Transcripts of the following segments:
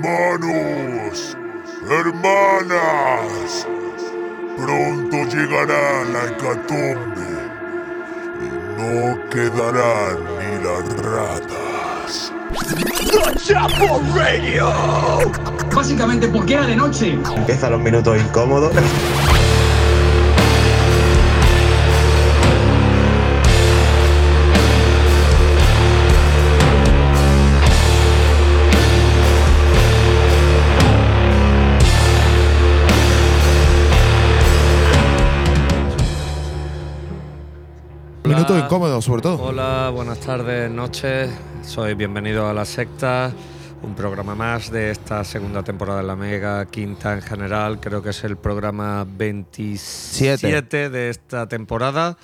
Hermanos, hermanas, pronto llegará la hecatombe y no quedarán ni las ratas. Básicamente porque era de noche. Empiezan los minutos incómodos. Sobre todo. Hola, buenas tardes, noches. Soy bienvenido a La Secta, un programa más de esta segunda temporada de la Mega, quinta en general. Creo que es el programa 27 de esta temporada.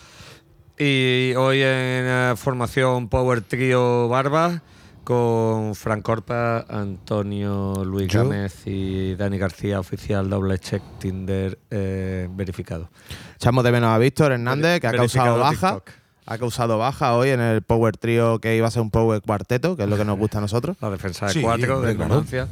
Y hoy en eh, formación Power Trio Barba con Frank Corpa, Antonio Luis Yo. Gámez y Dani García, oficial doble check Tinder eh, verificado. Echamos de menos a Víctor Hernández, que ha Verificado causado baja. TikTok. Ha causado baja hoy en el Power Trio que iba a ser un Power Cuarteto, que es lo que nos gusta a nosotros. La defensa de Sí, cuatro, de claro. Numancia,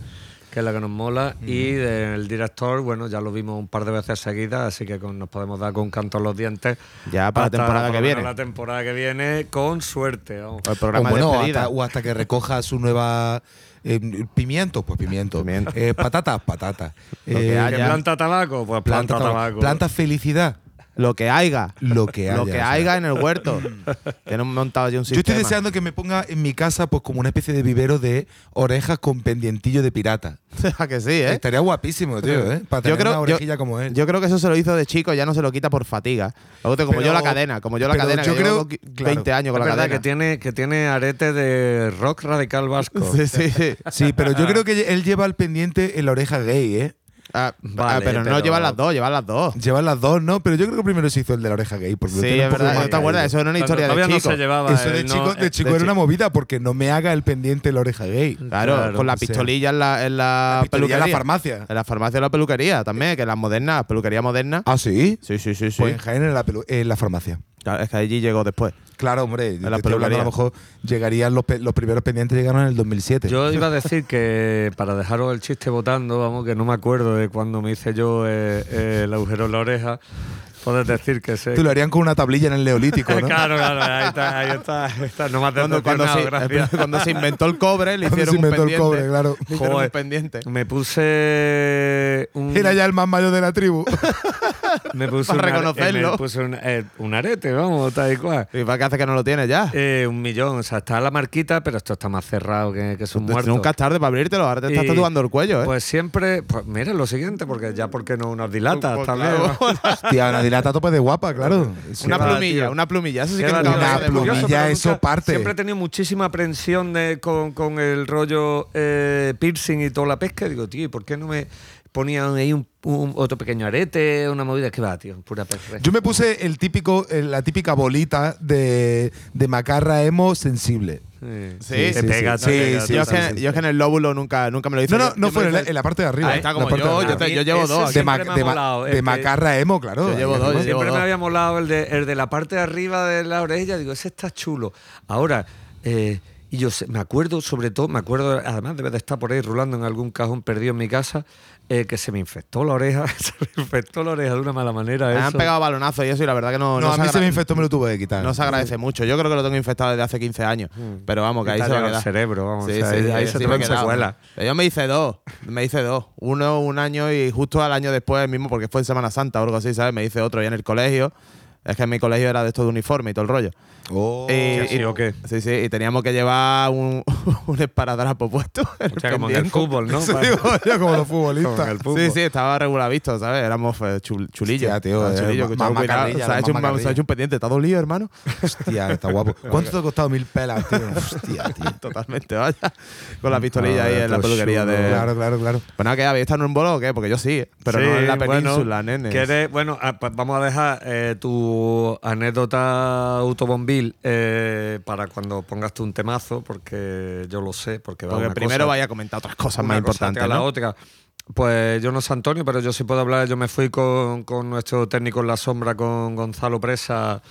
que es la que nos mola. Y del director, bueno, ya lo vimos un par de veces seguidas, así que con- nos podemos dar con canto en los dientes. Ya para la temporada por que viene. La temporada que viene, con suerte. vamos. El O, programa de bueno, despedida. hasta, o hasta que recoja su nueva. eh, pimiento, pues pimiento. Pimiento. Eh, patata, patata. Lo que Eh, haya. ¿Que planta tabaco? Pues planta, planta, tabaco. planta felicidad. Lo que haya. Lo que haya. Lo que o sea. haya en el huerto. Tenemos montado ya un Yo sistema. estoy deseando que me ponga en mi casa pues como una especie de vivero de orejas con pendientillo de pirata. ¿A que sí, ¿eh? Estaría guapísimo, tío, ¿eh? Para Yo tener creo- una yo- orejilla como él. Yo creo que eso se lo hizo de chico, ya no se lo quita por fatiga. Luego te- como Pero- yo la cadena, como yo la cadena, yo que llevo creo- claro. 20 años con la verdad cadena. que tiene, que tiene arete de rock radical vasco. Sí, sí, sí. Sí, pero yo creo que él lleva el pendiente en la oreja gay, ¿eh? Ah, Vale, ah, pero, no llevan las dos, llevan las dos. Llevan las dos, ¿no? Pero yo creo que primero se hizo el de la oreja gay. Porque Sí, es verdad. ¿No te acuerdas? Eso era una historia de no chico. se llevaba. Eso de no- chico, de chico de era una movida porque no me haga el pendiente en la oreja gay. Claro, Claro, con la pistolilla en la, en la, La pistolilla en peluquería. la farmacia. En la farmacia o la peluquería también, que las modernas, las peluquerías modernas. ¿Ah, sí? Sí, sí, sí, sí. Pues en Jaén en la, pelu- en la farmacia. Claro, es que allí llegó después. Claro, hombre. te la estoy hablando, a lo mejor llegarían los, los primeros pendientes llegaron en el 2007. Yo iba a decir que, para dejaros el chiste votando, vamos, que no me acuerdo de cuando me hice yo eh, eh, el agujero en la oreja. Puedes decir que sé. Te lo harían con una tablilla en el neolítico, ¿no? claro, claro, ahí está, ahí está. ahí está. No me has Cuando, cuando, decepcionado, se, gracias. cuando se inventó el cobre, le hicieron se inventó un el cobre, claro. Le hicieron Joder. un pendiente. Me puse un, Era ya el más mayor de la tribu. me puse para are- reconocerlo. me puse un, eh, un arete, vamos, tal y cual. ¿Y para qué hace que no lo tiene ya? Eh, un millón, o sea, está la marquita, pero esto está más cerrado que, que son muertos. Nunca es tarde para abrírtelo, ahora te estás tatuando el cuello, ¿eh? Pues siempre, pues mira lo siguiente, porque ya porque no nos dilatas Pues también. claro. Hostia, una dilata tope de guapa, claro. Sí, una plumilla, tío. una plumilla. Eso sí que Una curioso, plumilla, eso nunca- parte. Siempre he tenido muchísima aprensión de, con, con el rollo eh, piercing y toda la pesca. Digo, tío, ¿y por qué no me ponían ahí un, un- otro pequeño arete, una movida? que va, tío? Pura pesca. Yo me puse el típico, la típica bolita de, de macarra emo sensible. Sí, Sí, pega, sí. Sí, yo, es que, en el lóbulo nunca, nunca me lo hice. No, no, no fue en la, hice- en la parte de arriba. Ahí está, la como parte de yo, arriba. yo, te- yo llevo dos. de, ma- de ma- macarra emo, claro. Yo llevo dos, yo Siempre me había molado el de, el de la parte de arriba de la orella. Digo, ese está chulo. Ahora, eh, y yo sé- me acuerdo, sobre todo, me acuerdo, además debe de estar por ahí rulando en algún cajón perdido en mi casa, eh, que se me infectó la oreja, se me infectó la oreja de una mala manera. Me han pegado balonazos y eso, y la verdad que no. No, a mí se me infectó, me lo tuve que quitar. No se agradece mucho. Yo creo que lo tengo infectado desde hace 15 años. Pero vamos, que ahí se va a quedar. cerebro, vamos, Sí, o sea, sí, ahí- ahí se te. Pero Yo me hice dos. Me hice dos. Uno un año y justo al año después mismo, porque fue en Semana Santa o algo así, ¿sabes? Me hice otro ya en el colegio. Es que en mi colegio era de esto de uniforme y todo el rollo. Oh. Y- ¿Sí o qué? Sí, sí, y teníamos que llevar un, un esparadrapo puesto. O sea, como en el fútbol, ¿no? Sí, yo como los futbolistas. Sí, sí, estaba regular visto, ¿sabes? Éramos eh, chul- chulillos. Hostia, tío, Ah, eh, chulillos, mamá carrilla, se, ha hecho un, mamá se ha carrilla. hecho un pendiente. ¿Está dolido, hermano? Hostia, está guapo. ¿Cuánto te ha costado mil pelas, tío? Hostia, tío. Totalmente, vaya. Con la pistolilla ahí en la peluquería de. Claro, claro, claro. Pues nada, que habéis estado en un bolo o qué? Porque yo sí, pero Sí, no en la bueno, península, nene. ¿quieres- bueno, ah, pues vamos a dejar eh, tu anécdota autobombil eh, para cuando pongas tú un temazo, porque yo lo sé, porque va Porque una primero cosa- vaya a comentar otras cosas más importantes. la ¿no? otra. Pues yo no sé Antonio, pero yo sí puedo hablar. Yo me fui con, con nuestro técnico en la sombra, con Gonzalo Presa,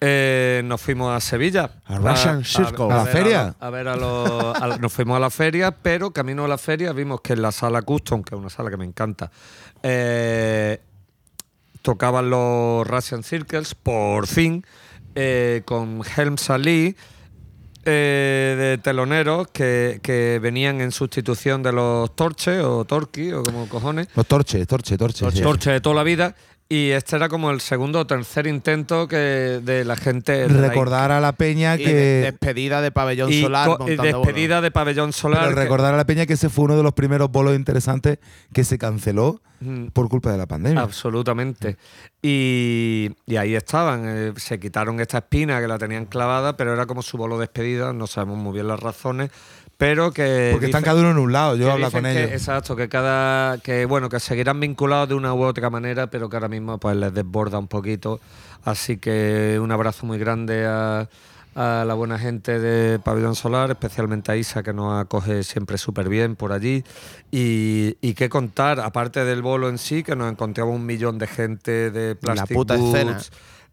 eh, nos fuimos a Sevilla. A Russian Circle. ¿A la feria? A, ver a los. nos fuimos a la feria, pero camino a la feria vimos que en la sala Custom, que es una sala que me encanta, eh, tocaban los Russian Circles, por fin, eh, con Helms Ali. eh, de teloneros que, que venían en sustitución de los Torches o Torquis o como cojones Los torches, torches, torches. sí. Torche de toda la vida. Y este era como el segundo o tercer intento que de la gente. Recordar a la peña Y que. de- despedida de pabellón y, solar. y despedida de pabellón solar. pero recordar a la peña que ese fue uno de los primeros bolos interesantes que se canceló Mm, por culpa de la pandemia. Absolutamente. Y, y ahí estaban. eh, se quitaron esta espina que la tenían clavada, pero era como su bolo de despedida. No sabemos muy bien las razones. Pero que. Porque están cada uno en un lado. Yo hablo con que- ellos. Exacto, que cada. que bueno, que seguirán vinculados de una u otra manera, pero que ahora mismo pues les desborda un poquito. Así que un abrazo muy grande a, a la buena gente de Pabellón Solar, especialmente a Isa, que nos acoge siempre súper bien por allí. Y, y qué contar, aparte del bolo en sí, que nos encontramos un millón de gente de Plastic puta Boots, escena.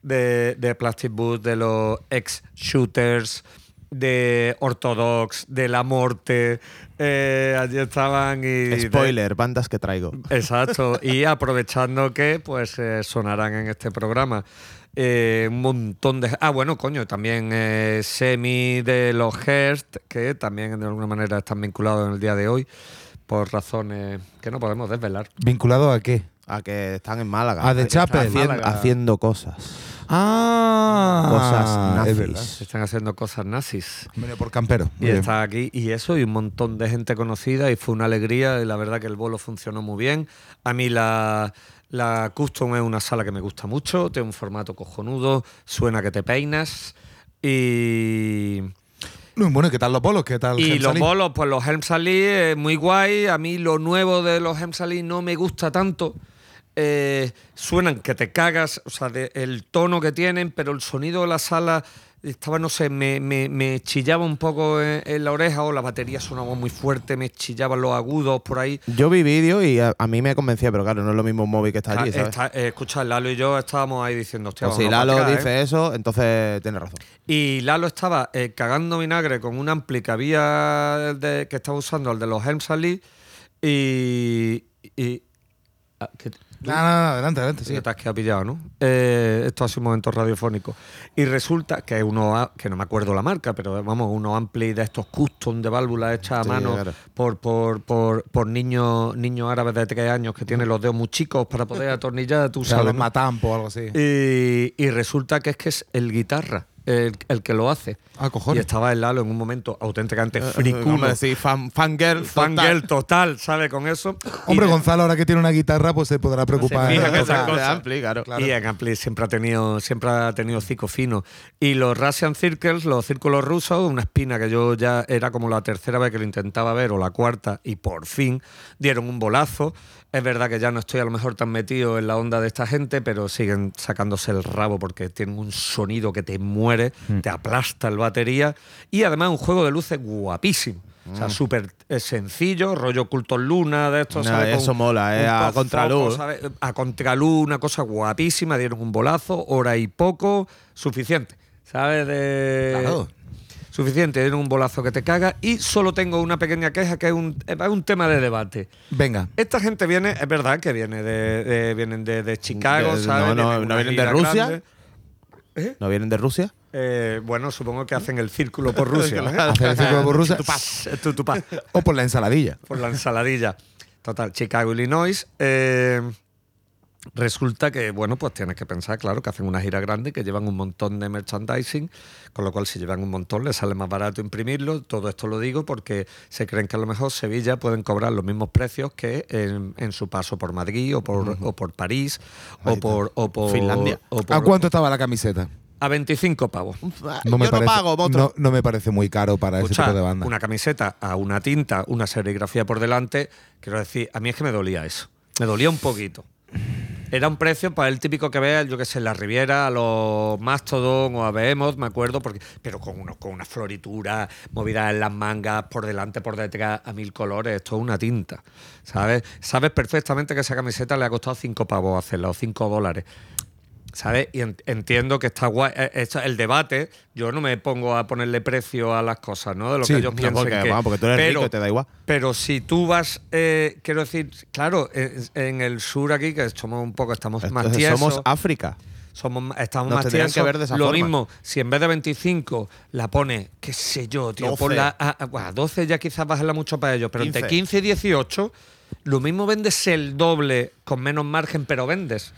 de, de Plastic Boots, de los ex-shooters, de Ortodox, de La Morte. eh, allí estaban y. de- Spoiler, bandas que traigo. Exacto, y aprovechando que pues eh, sonarán en este programa eh, un montón de... Ah, bueno, coño, también eh, Semi de los Hearst, que también de alguna manera están vinculados en el día de hoy por razones que no podemos desvelar. ¿Vinculado a qué? A que están en Málaga. De Que están Chapel. haciendo cosas. Ah, Cosas es nazis. verdad. Están haciendo cosas nazis. Venido por campero. Y está aquí, y eso, y un montón de gente conocida, y fue una alegría, y la verdad que el bolo funcionó muy bien. A mí la, la Custom es una sala que me gusta mucho, tiene un formato cojonudo, suena que te peinas, y, No, Bueno, ¿y ¿qué tal los bolos? ¿Qué tal y Helms los Ali? bolos, pues los Helms Ali, eh, muy guay, a mí lo nuevo de los Helms Ali no me gusta tanto. Eh, suenan que te cagas, o sea, de- el tono que tienen, pero el sonido de la sala estaba, no sé, me, me- me chillaba un poco en, en la oreja o la batería sonaba muy fuerte, me chillaban los agudos por ahí. Yo vi vídeo y a, a mí me convencía, pero claro, no es lo mismo un móvil que está allí, ¿sabes? está- eh, escucha, Lalo y yo estábamos ahí diciendo, hostia, Pues si Lalo atrás, dice ¿eh? eso, entonces tiene razón. Y Lalo estaba eh, cagando vinagre con un ampli que había de- que estaba usando, el de los Helms Ali, y. y ah, que- No, no, no, adelante, adelante. Sí, te has quedado pillado, ¿no? Eh, esto ha sido un momento radiofónico. Y resulta que uno, que no me acuerdo la marca, pero vamos, uno ampli de estos custom de válvulas hechas a mano claro. por, por, por, por niños, niños árabes de tres años que tienen los dedos muy chicos para poder atornillar, tú O sea, sabes. matampo o algo así. Y, y resulta que es que es el guitarra el, el que lo hace. Ah, Y cojones. estaba el Lalo en un momento auténticamente Eh, friculo. hombre, sí, fan, fangirl. Fangirl total. total, ¿sabe? Con eso. Hombre, Y- Gonzalo, ahora que tiene una guitarra, pues se podrá preocupar. fija en que tocar. esas De cosas. Ampli, claro. Y en Ampli siempre ha tenido, siempre ha tenido cico fino. Y los Russian Circles, los círculos rusos, una espina que yo ya era como la tercera vez que lo intentaba ver, o la cuarta, y por fin dieron un bolazo. Es verdad que ya no estoy a lo mejor tan metido en la onda de esta gente, pero siguen sacándose el rabo porque tienen un sonido que te muere, Mm. te aplasta el batería. Y además un juego de luces guapísimo. O Mm. sea, súper eh, sencillo, rollo culto luna de estos. No, ¿sabes? Con eso mola, eh, a contraluz. ¿sabes? A contraluz, una cosa guapísima, dieron un bolazo, hora y poco, suficiente. ¿Sabes? De... Claro. Suficiente, dieron un bolazo que te caga. Y solo tengo una pequeña queja que es un, es un tema de debate. Venga. Esta gente viene, es verdad que viene de, de- vienen de, de Chicago, De- ¿sabes? no, no, Vienen ¿no vienen de Rusia? grande. ¿No vienen de Rusia? Eh, bueno, supongo que hacen el círculo por Rusia. ¿eh? Hacer el círculo por Rusia. O por la ensaladilla. por la ensaladilla. Total, Chicago, Illinois. eh, resulta que, bueno, pues tienes que pensar, claro, que hacen una gira grande, que llevan un montón de merchandising, con lo cual si llevan un montón les sale más barato imprimirlo. Todo esto lo digo porque se creen que a lo mejor Sevilla pueden cobrar los mismos precios que en, en su paso por Madrid o por, o por París o por, o por Finlandia. o por- ¿A cuánto estaba la camiseta? A 25 pavos. No me Yo parece, no pago, no, no me parece muy caro para ese tipo de banda. una camiseta a una tinta, una serigrafía por delante, quiero decir, a mí es que me dolía eso. Me dolía un poquito. Era un precio para el típico que vea, yo que sé, en la Riviera, a los Mastodon o a Behemoth, me acuerdo, porque, pero con, unos, con una floritura, movida en las mangas, por delante, por detrás, a mil colores, esto es una tinta, ¿sabes? Sabes perfectamente que esa camiseta le ha costado cinco pavos hacerla, o cinco dólares. ¿Sabes? Y en- entiendo que está guay. eh, esto- el debate, yo no me pongo a ponerle precio a las cosas, ¿no? De lo Sí, que ellos no, piensan porque, que. vamos, porque tú eres rico y te da igual. Pero si tú vas, eh, quiero decir, claro, en, en el sur aquí, que somos un poco, estamos más tiesos. somos África. Somos, estamos Nos más tiesos. que ver de esa Lo forma. mismo, si en vez de 25 la pone, qué sé yo, tío, 12. ponla a, a- bueno, a 12 ya quizás bajarla mucho para ellos, pero 15. entre 15 y 18, lo mismo vendes el doble con menos margen, pero vendes.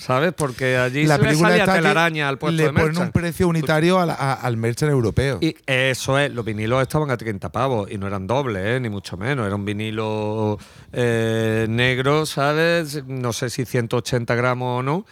¿Sabes? Porque allí La se le película salía está que telaraña al puesto le de ponen merchant. un precio unitario a la- a- al merchant europeo. Y eso es, los vinilos estaban a 30 pavos y no eran dobles, ¿eh? ni mucho menos. Era un vinilo eh, negro, ¿sabes? No sé si 180 gramos o no.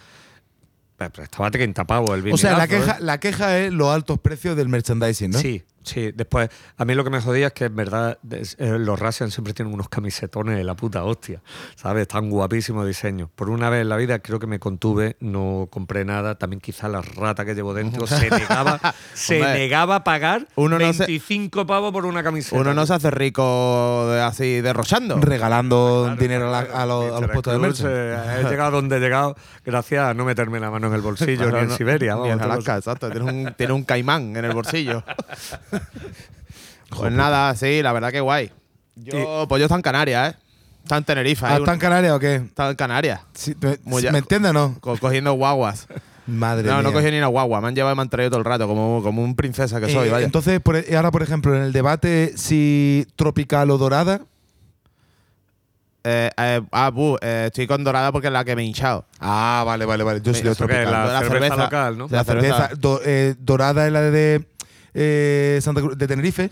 Pero pero estaba a 30 pavos el vinilo. o sea, la queja, la queja es los altos precios del merchandising, ¿no? Sí, sí. Después, a mí lo que me jodía es que en verdad eh, los Russian siempre tienen unos camisetones de la puta hostia, ¿sabes? Están guapísimos diseños. Por una vez en la vida creo que me contuve, no compré nada. También quizá la rata que llevo dentro se negaba, se Hombre, negaba a pagar uno no se- 25 pavos por una camiseta. Uno no se hace rico de- así derrochando. Regalando Claro, dinero a, la- a los, a los Mr. puestos de eh, he llegado donde he llegado gracias a no meterme la mano en el bolsillo Claro, ni en no- Siberia. Ni vamos, en Alaska, exacto. Tiene un, tiene un caimán en el bolsillo. pues nada, sí, la verdad que guay. Yo, pues yo está en Canarias, ¿eh? Está en Tenerife. ¿Ah, ahí ¿Está en Canarias o qué? está en Canarias. Sí, ¿Me, Muy ya- ¿me entiendes o no? co- cogiendo guaguas. Madre No, mía. no cogí ni una guagua. Me han llevado y me han traído todo el rato, como, como un princesa que soy, Eh, vaya. Entonces, por- e- ahora, por ejemplo, en el debate si tropical o dorada. Eh, eh, ah, bu, eh, estoy con dorada porque es la que me he hinchado. Ah, vale, vale, vale. Yo soy de ¿Eso qué es? tropical. La La cerveza, cerveza. local, ¿no? La La cerveza, cerveza. do- eh, dorada es la de eh, Santa Cruz de Tenerife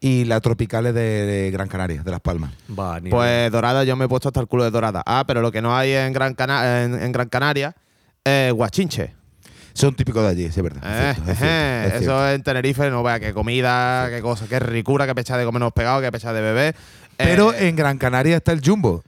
y la tropical es de, de Gran Canaria, de Las Palmas. Va, Pues dorada, yo me he puesto hasta el culo de dorada. Ah, pero lo que no hay en Gran, Cana- en, en Gran Canaria es guachinche. Son típicos de allí, sí, es verdad. es Eh, cierto, es eh, cierto, es cierto. eso en Tenerife, no vea qué comida, qué cosa, qué ricura, qué pecha de comernos pegados, qué pecha de bebé. Pero Eh, en Gran Canaria está el Jumbo.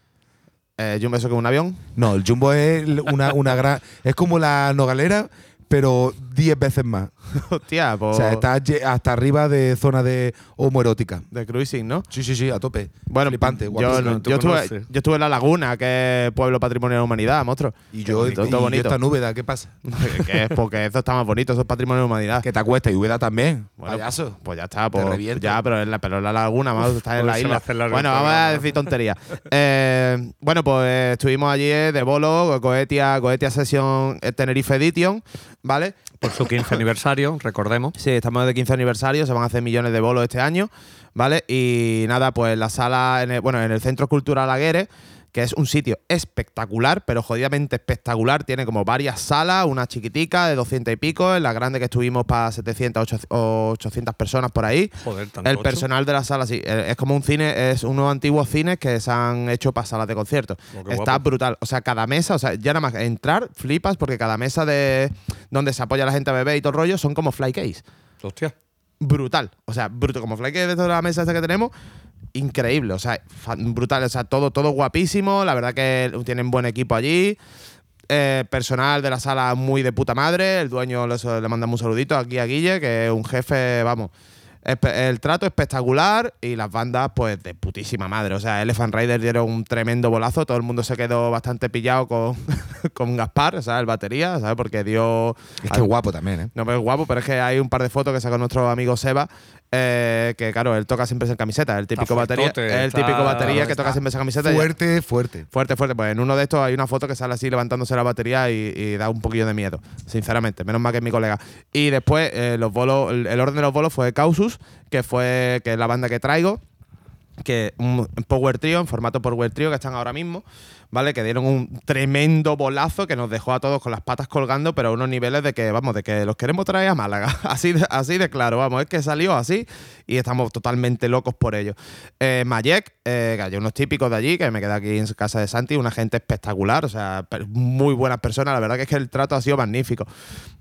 eh, me beso que un avión. No, el Jumbo es una, una gran. Es como la Nogalera, pero 10 veces más. Hostia, pues. O sea, está lle- hasta arriba de zona de homoerótica. De cruising, ¿no? Sí, sí, sí, a tope. Bueno, Flipante, yo, no- yo, estuve, yo estuve en La Laguna, que es pueblo patrimonio de la humanidad, monstruo. Y Qué yo, bonito, y todo yo bonito. esta Núbeda, ¿qué pasa? que es porque eso está más bonito, eso es patrimonio de la humanidad. Que te acuesta y Úbeda también. Bueno, payaso. Pues ya está, pues, ya, pero en la, pero en la laguna, vamos, está en Hoy la isla. Bueno, vamos a decir tonterías. Eh, bueno, pues estuvimos allí eh, de bolo, Coetia, Coetia Session eh, Tenerife Edition, ¿vale? Por su 15 aniversario, recordemos. Sí, estamos de 15 aniversario, se van a hacer millones de bolos este año, ¿vale? Y nada, pues la sala, en el- bueno, en el Centro Cultural Aguere, que es un sitio espectacular, pero jodidamente espectacular. Tiene como varias salas, una chiquitica de 200 y pico, en la grande que estuvimos para 700 o 800 personas por ahí. Joder. El personal de la sala, sí, eh, es como un cine, es unos antiguos cines que se han hecho para salas de conciertos. Oh, Está guapo. brutal. O sea, cada mesa, o sea, ya nada más entrar, flipas, porque cada mesa de donde se apoya la gente a beber y todo el rollo son como fly case. Hostia. Brutal. O sea, bruto. Como fly case de toda la mesa esta que tenemos, increíble. O sea, brutal. O sea, todo, todo guapísimo. La verdad que tienen buen equipo allí. Eh, personal de la sala muy de puta madre. El dueño le, le mandamos un saludito aquí a Guille, que es un jefe, vamos. El trato espectacular y las bandas, pues, de putísima madre. O sea, Elephant Rider dieron un tremendo bolazo. Todo el mundo se quedó bastante pillado con, con Gaspar, o sea, el batería, ¿sabes? Porque dio. Es que guapo también, ¿eh? No, pero es guapo, pero es que hay un par de fotos que sacó nuestro amigo Seba, eh, que claro, él toca siempre en camiseta, el típico batería, fuertote, el está- típico batería que toca siempre esa camiseta. y- Fuerte, fuerte. Fuerte, fuerte. Pues en uno de estos hay una foto que sale así levantándose la batería y, y da un poquillo de miedo, sinceramente. Menos mal que es mi colega. Y después eh, los bolos, el, el orden de los bolos fue Causus, que fue que es la banda que traigo, que un Power Trio, en formato Power Trio que están ahora mismo, ¿vale? Que dieron un tremendo bolazo que nos dejó a todos con las patas colgando, pero a unos niveles de que, vamos, de que los queremos traer a Málaga. Así así de claro, vamos, es que salió así y estamos totalmente locos por ello. Eh, Mayek, eh, que hay unos típicos de allí, que me quedé aquí en casa de Santi, una gente espectacular, o sea, muy buenas personas, la verdad que es que el trato ha sido magnífico.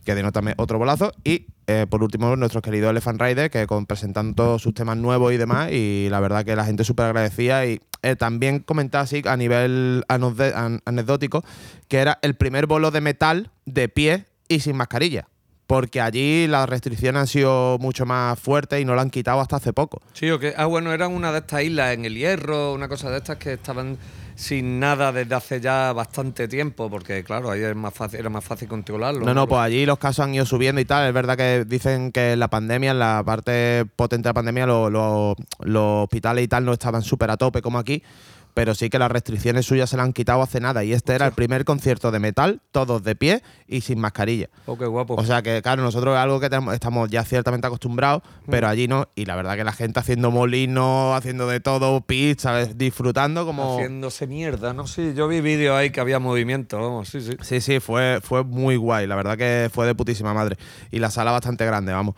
Que denota otro bolazo. Y eh, por último, nuestro querido Elephant Rider, que con, presentando todos sus temas nuevos y demás, y la verdad que la gente súper agradecida. Y eh, también comentar así a nivel anecdótico, que era el primer bolo de metal de pie y sin mascarilla. Porque allí las restricciones han sido mucho más fuertes y no lo han quitado hasta hace poco. Sí, o que, ah, bueno, eran una de estas islas en el Hierro, una cosa de estas que estaban sin nada desde hace ya bastante tiempo, porque claro, ahí es más fácil, era más fácil controlarlo. No, no, pues allí los casos han ido subiendo y tal. Es verdad que dicen que en la pandemia, en la parte potente de la pandemia, lo- lo- los hospitales y tal no estaban súper a tope como aquí. Pero sí que las restricciones suyas se las han quitado hace nada. Y este era el primer concierto de metal, todos de pie y sin mascarilla. Oh, qué guapo. O sea que, claro, nosotros es algo que tenemos- estamos ya ciertamente acostumbrados, Mm. pero allí no. Y la verdad que la gente haciendo molinos, haciendo de todo, pitch, ¿sabes? Disfrutando como. Haciéndose mierda, ¿no? Sí, yo vi vídeos ahí que había movimiento, vamos, sí, sí. Sí, sí, fue, fue muy guay. La verdad que fue de putísima madre. Y la sala bastante grande, vamos.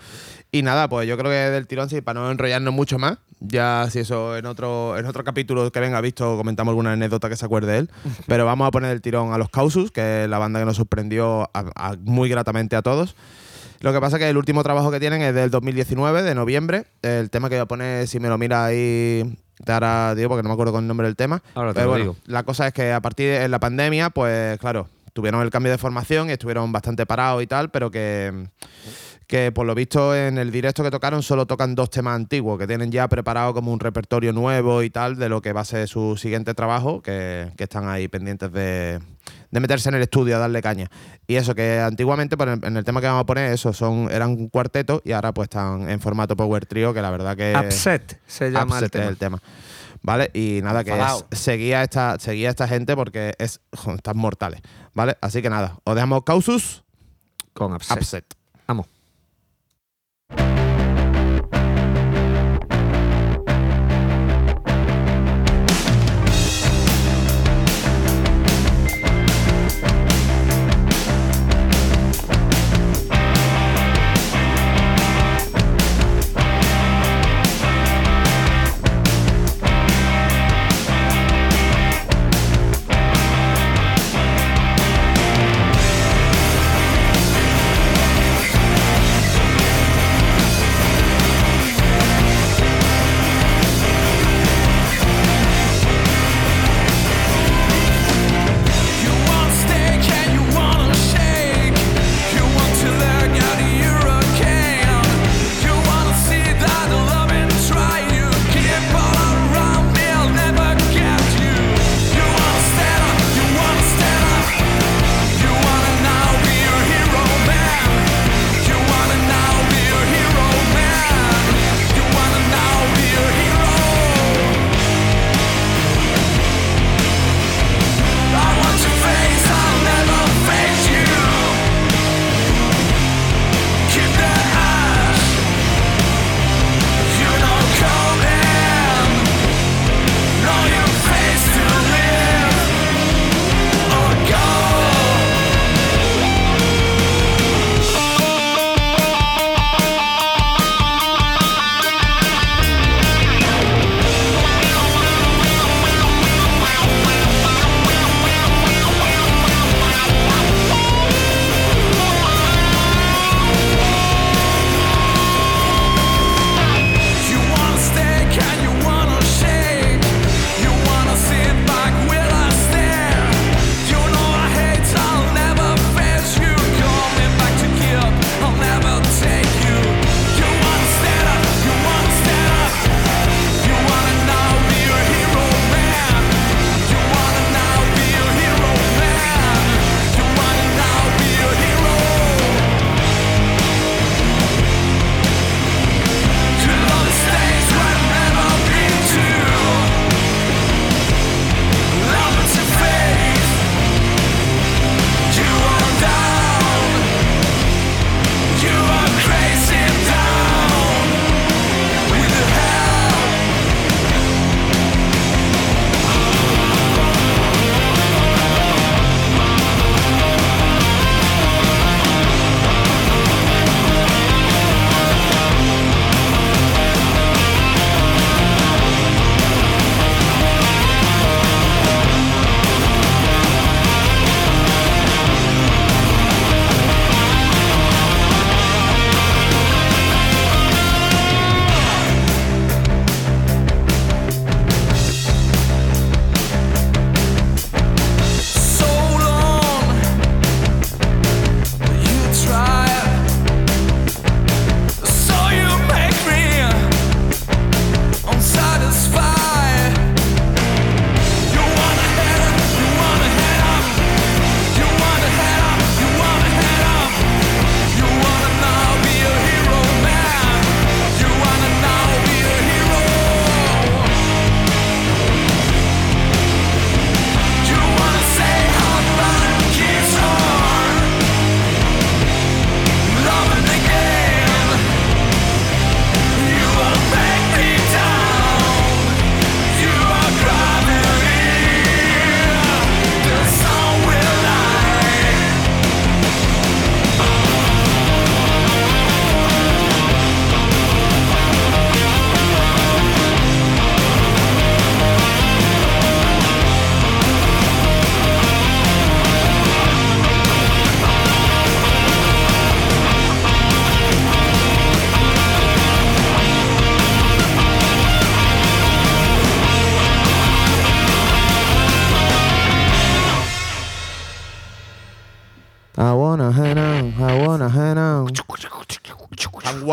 Y nada, pues yo creo que del tirón, sí, para no enrollarnos mucho más, ya si eso en otro, en otro capítulo que venga visto comentamos alguna anécdota que se acuerde de él. Pero vamos a poner el tirón a los Causus, que es la banda que nos sorprendió a- a- muy gratamente a todos. Lo que pasa es que el último trabajo que tienen es del 2019, de noviembre. El tema que voy a poner, si me lo mira ahí, te hará, digo, porque no me acuerdo con el nombre del tema. Ahora te Pero lo bueno, digo. la cosa es que a partir de la pandemia, pues claro, tuvieron el cambio de formación y estuvieron bastante parados y tal, pero que, que por lo visto en el directo que tocaron solo tocan dos temas antiguos, que tienen ya preparado como un repertorio nuevo y tal de lo que va a ser su siguiente trabajo, que, que están ahí pendientes de, de meterse en el estudio a darle caña. Y eso, que antiguamente en el tema que vamos a poner, eso, son, eran un cuarteto y ahora pues están en formato Power Trio, que la verdad que... Upset se llama el Upset es tema. el tema. ¿Vale? Y nada, que es, seguía, a esta, seguía esta gente porque es, jo, están mortales. ¿Vale? Así que nada, os dejamos Causus Con Upset. Upset. Vamos.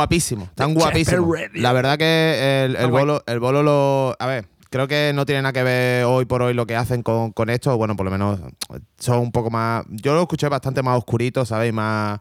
Guapísimos, están guapísimos. La verdad que el, el Está guay. bolo, el bolo lo. A ver, creo que no tiene nada que ver hoy por hoy lo que hacen con, con esto. Bueno, por lo menos son un poco más. Yo lo escuché bastante más oscurito, ¿sabéis? Más.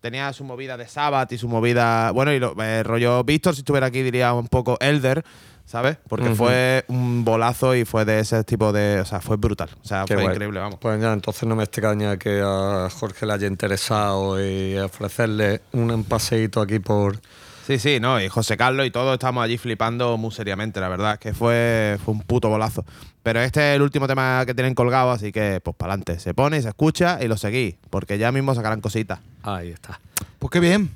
Tenía su movida de Sabbath y su movida. Bueno, y lo, eh, rollo Víctor, si estuviera aquí, diría un poco Elder, ¿sabes? Porque fue un bolazo y fue de ese tipo de. O sea, fue brutal. O sea, Qué fue guay. increíble, vamos. Pues ya, entonces no me extraña que a Jorge le haya interesado y ofrecerle un paseíto aquí por. Sí, sí, no, y José Carlos y todos estamos allí flipando muy seriamente, la verdad, es que fue, fue un puto bolazo. Pero este es el último tema que tienen colgado, así que pues para adelante. Se pone, se escucha y lo seguís, porque ya mismo sacarán cositas. Ahí está. Pues qué bien.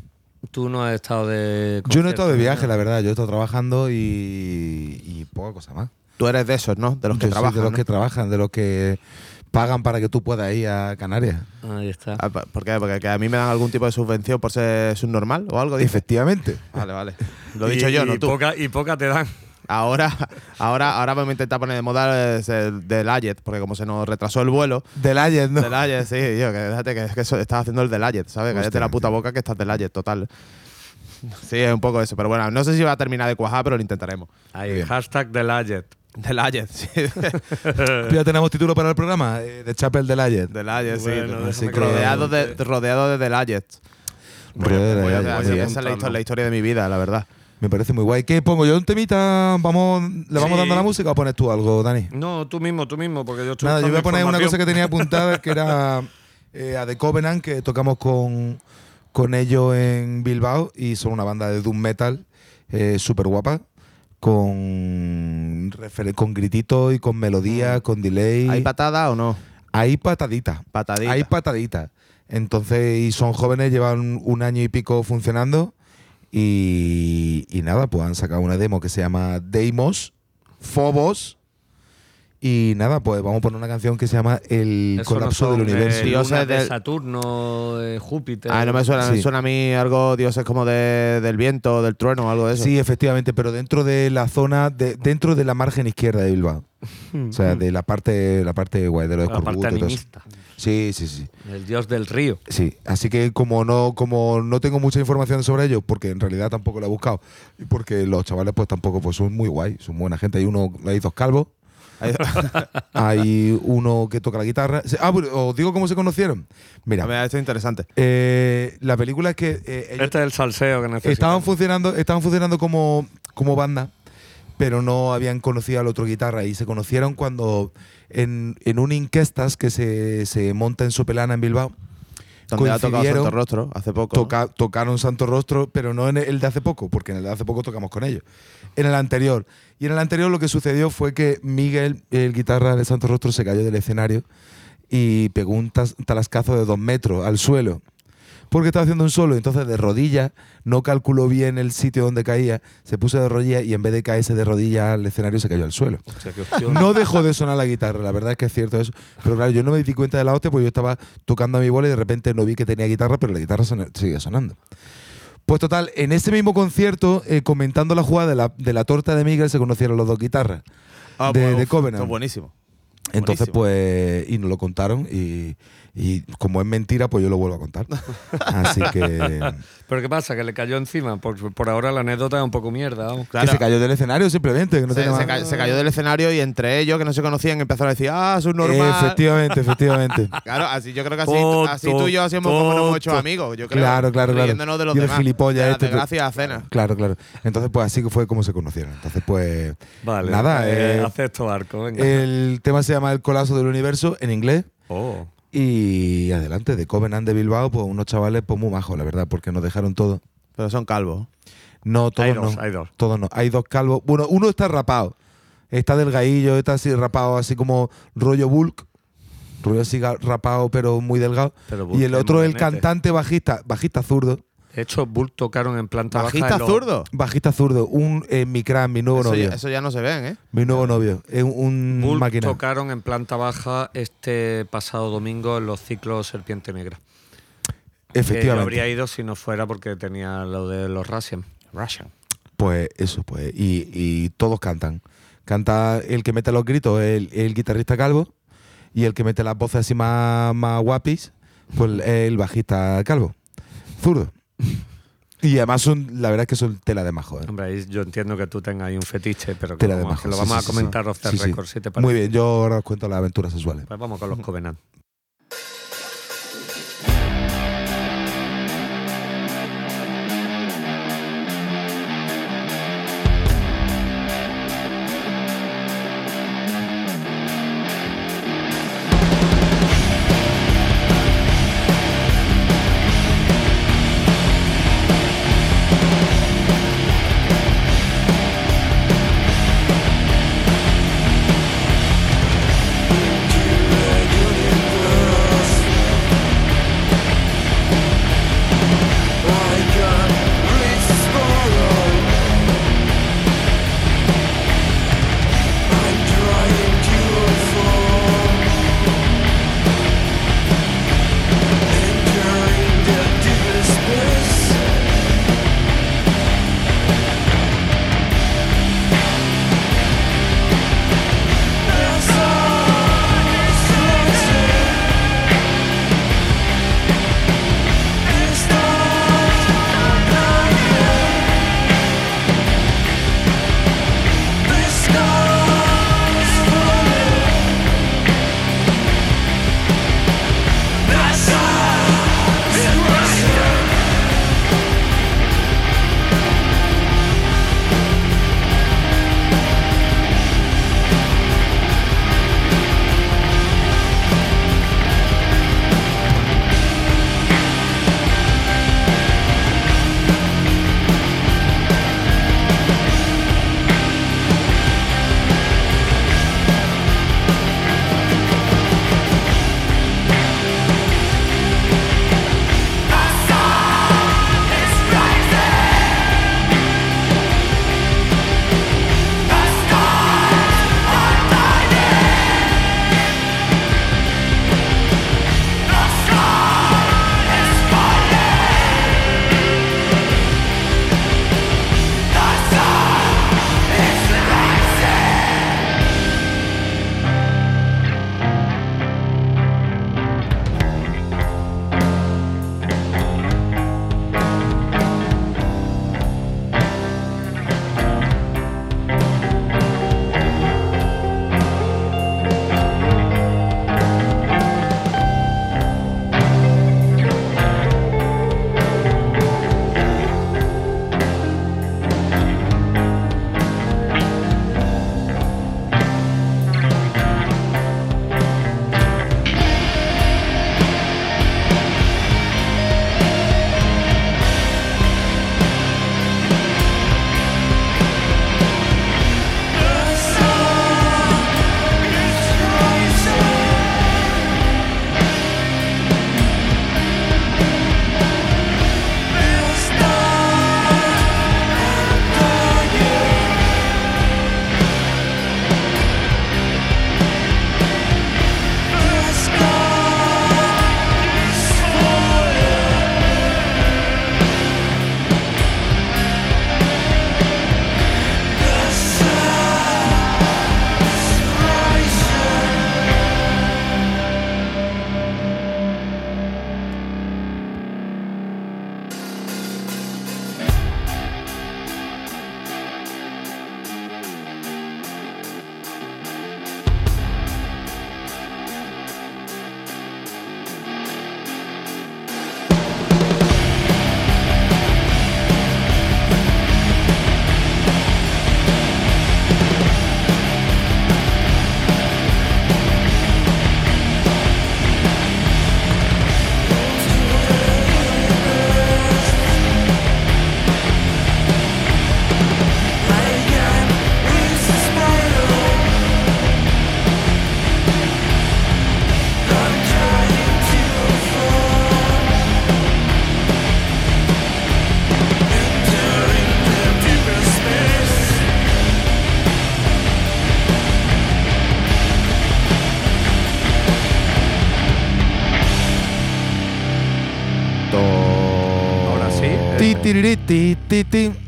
Tú no has estado de. Yo no he estado de viaje, ¿no? la verdad. Yo he estado trabajando y, y poca cosa más. Tú eres de esos, ¿no? De los que Yo soy trabajan. De los ¿no? que trabajan, de los que pagan para que tú puedas ir a Canarias. Ahí está. Ah, ¿Por qué? Porque que a mí me dan algún tipo de subvención por ser subnormal o algo. Efectivamente. Vale, vale. Lo he Y- dicho yo, no y tú. Poca, y poca te dan. Ahora, ahora, ahora vamos a intentar poner de moda el el del Ayet, porque como se nos retrasó el vuelo, Del Ayes, ¿no? Del Ayet, sí, tío, que déjate que, que eso- estás haciendo el del Ayet, ¿sabes? Cállate la puta boca que estás del Ayet, total. Sí, es un poco eso, pero bueno, no sé si va a terminar de cuajar, pero lo intentaremos. Ahí, Bien. hashtag. Del Ayet, sí. Ya tenemos título para el programa, eh, de Chapel del Ayes. del Ayet, sí. Bueno, así déjame que- rodeado, de, rodeado de Del Ayet. Voy a- Del Ayet, esa- es la historia de mi vida, la verdad. Me parece muy guay. ¿Qué pongo yo un temita? Vamos, ¿Le vamos Sí. dando la música o pones tú algo, Dani? No, tú mismo, tú mismo, porque yo estoy Nada, yo voy a poner una cosa que tenía apuntada, que era eh, a The Covenant, que tocamos con, con ellos en Bilbao y son una banda de doom metal eh, súper guapa, con, con grititos y con melodía, con delay. ¿Hay patada o no? Hay patadita. Patadita. Hay patadita. Entonces, y son jóvenes, llevan un año y pico funcionando. Y, y nada, pues han sacado una demo que se llama Deimos, Phobos. Y nada, pues vamos a poner una canción que se llama El Eso no colapso son, del universo. eh, Dioses lunas de Saturno, de Júpiter. Ah, no me suena, me suena a mí algo dioses como de, del viento, del trueno o algo de eso. Sí, efectivamente, pero dentro de la zona, de, dentro de la margen izquierda de Bilbao. O sea, de la parte, la parte guay de los la parte escorbutos y todo eso. Sí, sí, sí. El dios del río. Sí, así que como no, como no tengo mucha información sobre ellos, porque en realidad tampoco la he buscado, y porque los chavales pues tampoco pues son muy guay, son buena gente. Hay uno, hay dos calvos, Ahí- hay uno que toca la guitarra. Se- Ah, pero os digo cómo se conocieron. Mira, A ver, esto es interesante. eh, la película es que eh, ellos Este es el salseo que necesitamos. estaban funcionando, estaban funcionando como, como banda, pero no habían conocido al otro guitarra y se conocieron cuando en, en un Inquestas que se, se monta en Sopelana en Bilbao. Donde ha tocado Santo Rostro hace poco. tocaron Santo Rostro, pero no en el de hace poco, porque en el de hace poco tocamos con ellos. En el anterior. Y en el anterior lo que sucedió fue que Miguel, el guitarra de Santo Rostro, se cayó del escenario y pegó un talascazo de dos metros al suelo. Porque estaba haciendo un solo, entonces de rodillas no calculó bien el sitio donde caía, se puso de rodillas y en vez de caerse de rodillas al escenario se cayó al suelo. Qué opción. No dejó de sonar la guitarra, la verdad es que es cierto eso. Pero claro, yo no me di cuenta de la hostia porque yo estaba tocando a mi bola y de repente no vi que tenía guitarra, pero la guitarra sona- sigue sonando. Pues total, en ese mismo concierto, eh, comentando la jugada de la, de la torta de Miguel, se conocieron los dos guitarras Ah, de, pues, de Covenant. buenísimo. Entonces, buenísimo. pues, y nos lo contaron y, y como es mentira, pues yo lo vuelvo a contar. Así que... Pero ¿qué pasa? Que le cayó encima. Por, por ahora la anécdota es un poco mierda. Claro. Que se cayó del escenario simplemente. Que no se, tenía se más- ca- se cayó del escenario y entre ellos, que no se conocían, empezaron a decir, ah, es un normal. Efectivamente, efectivamente. Claro, así yo creo que así, así tú y yo hacemos como nos hemos hecho amigos. Yo creo, Claro, claro, claro. de los Y demás. gilipollas este, pero- desgracias ajenas. Claro, claro. Entonces, pues así que fue como se conocieron. Entonces, pues. Vale. Nada, eh, eh, acepto arco, venga. El tema se llama El colapso del universo en inglés. oh. Y adelante, de Covenant de Bilbao, pues unos chavales pues muy majos, la verdad, porque nos dejaron todo. Pero son calvos. No, todos Hay dos, no. hay dos. Todos no. Hay dos calvos. Bueno, uno está rapado. Está delgadillo, está así rapado, así como rollo bulk. Rollo así rapado, pero muy delgado. Pero y el es otro, el cantante bajista, bajista zurdo. De hecho, Bull tocaron en planta baja. ¿Bajista zurdo? Bajista zurdo, un eh, mi cran, mi nuevo Eso novio. ya, eso ya no se ven, ¿eh? Mi nuevo novio. Es un Bull máquina. tocaron en planta baja este pasado domingo en los ciclos Serpiente Negra. Que yo Efectivamente. habría ido si no fuera porque tenía lo de los Russian. Russian. Pues eso, pues. Y, y todos cantan. Canta el que mete los gritos, el, el guitarrista calvo. Y el que mete las voces así más, más guapis, pues el bajista calvo. Zurdo. Y además son, la verdad es que son tela de majo. ¿eh? Hombre, yo entiendo que tú tengas ahí un fetiche, pero que, Tela de vamos- majo. que lo sí, vamos sí, a comentar sí. off the Sí, sí. record, si te parece. Muy bien, yo ahora os cuento las aventuras sexuales. Pues vamos con los Covenant.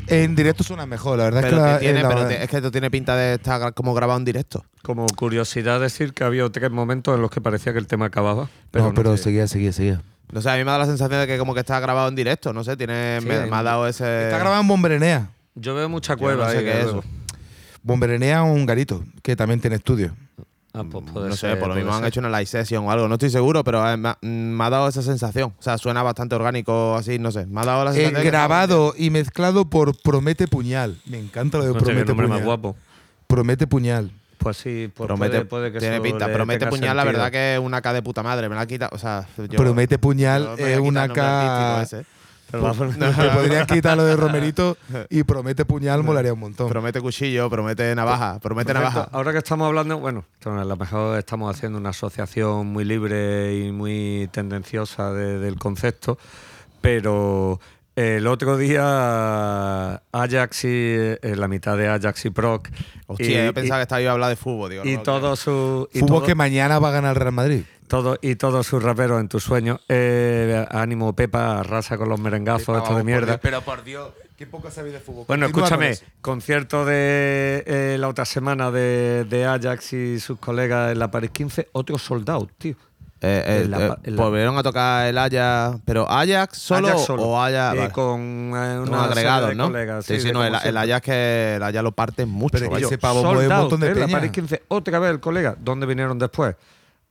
En directo suena mejor, la verdad Pero es que, que la- tiene, en la- pero te- es que esto tiene pinta de estar como grabado en directo. Como curiosidad decir que había tres momentos en los que parecía que el tema acababa. Pero no, pero seguía, seguía, seguía. No sé, a mí me ha dado la sensación de que como que está grabado en directo, no sé, tiene, Sí, me, me ha dado ese... Está grabado en Bomberenea. Yo veo mucha Yo cueva no sé ahí, qué es eso. Bomberenea un garito, que también tiene estudio. Ah, pues puede no sé, por lo mismo han hecho una live session o algo, no estoy seguro, pero eh, me, ha, me ha dado esa sensación. O sea, suena bastante orgánico, así, no sé. Me ha dado la Eh, sensación. grabado y mezclado por Promete Puñal. Me encanta lo de Promete Puñal. más guapo. Promete Puñal. Pues sí, pues Promete, puede, puede que tiene pinta. le Promete puñal, la verdad que es una K de puta madre. Me la ha quitado. O sea, yo- Promete Puñal es una K. forma- Te podrías quitar lo de Romerito y Promete Puñal molaría un montón. Promete cuchillo, promete navaja, promete navaja. ahora que estamos hablando, bueno, a lo mejor estamos haciendo una asociación muy libre y muy tendenciosa de- del concepto, pero el otro día Ajax y eh, la mitad de Ajax y Proc Hostia, y, yo pensaba que estaba iba a hablar de fútbol. Digo, y, no, todo su y Fútbol todo- que mañana va a ganar el Real Madrid. todo- y todos sus raperos en tus sueños. Eh, ánimo Pepa, arrasa con los merengazos estos de mierda. Pero por Dios, qué poco sabéis de fútbol. Bueno, escúchame, concierto de eh, la otra semana de, de Ajax y sus colegas en la Paris 15, otro soldado, tío. Eh, eh, la eh, la- volvieron a tocar el Ajax, pero Ajax solo, Ajax solo. o Ajax vale. con eh, serie de ¿no? colegas, sí, sí, no, el. Ajax que el Ajax lo parte mucho. Pero ese pavo mueve un montón de ¿eh? La peña. Paris 15, otra vez el colega. ¿Dónde vinieron después?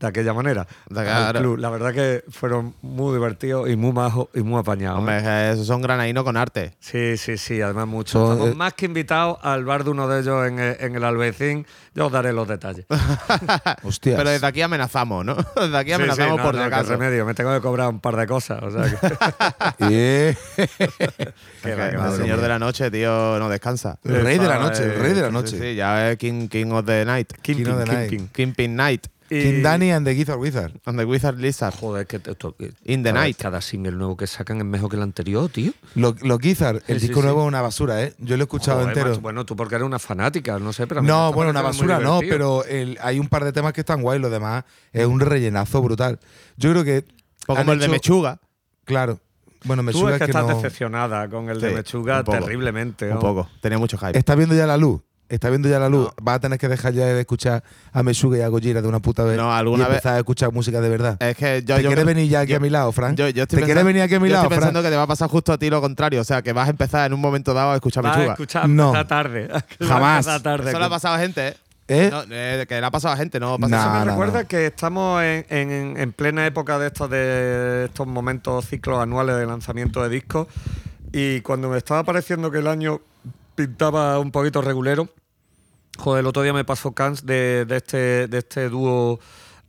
De aquella manera. De al claro. club. La verdad que fueron muy divertidos y muy majos y muy apañados. Hombre, ¿eh? esos son granaínos con arte. Sí, sí, sí, además mucho. Son, Estamos eh, más que invitados al bar de uno de ellos en, el- en el Albecín. Yo os daré los detalles. Hostias. Pero desde aquí amenazamos, ¿no? Desde aquí Sí, sí, amenazamos no, por no, si qué acaso. remedio, me tengo que cobrar un par de cosas. O sea que, Eh, va, el señor de la noche, tío, no descansa. el rey de la noche, el rey de la Sí, noche. sí, ya es King, King of the Night. Kingpin, King of the Night. Kingpin. Kingpin Night. Y- King Danny and the Guitar Wizard. And the Wizard Lizard. Joder, que esto- In the cada- night. Cada single nuevo que sacan es mejor que el anterior, tío. Lo- Los Guitar, el Sí, disco sí. nuevo es una basura, ¿eh? Yo lo he escuchado Joder, entero. macho, bueno, tú porque eres una fanática, no sé, pero a mí me No, bueno, una basura no, pero el- hay un par de temas que están guay, lo demás es un rellenazo brutal. Yo creo que. Pues como el de Mechuga. Claro. Bueno, me Tú es que, que estás no. decepcionada con el de Mechuga un poco. terriblemente. Un poco. Tenía mucho hype. Está viendo ya la luz. Está viendo ya la luz. Vas a tener que dejar ya de escuchar a Mesuga y a Gojira de una puta vez. No, alguna y vez- empezar a escuchar música de verdad. Es que yo. ¿Te yo quieres venir ya aquí yo- a mi lado, Fran? Yo, yo estoy ¿Te quieres pensando- venir aquí a mi yo lado, estoy pensando que te va a pasar justo a ti lo contrario. O sea, que vas a empezar en un momento dado a escuchar Vas a Mechuga. escuchar No. tarde. A Jamás. tarde. Eso le ha pasado a gente, ¿eh? ¿Eh? No, eh, que le ha pasado a gente, no pasa Nah. Eso me no, recuerda no. que estamos en, en- en plena época de estos, de estos momentos ciclos anuales de lanzamiento de discos y cuando me estaba pareciendo que el año pintaba un poquito regulero, joder, el otro día me pasó Cans de, de este, de este dúo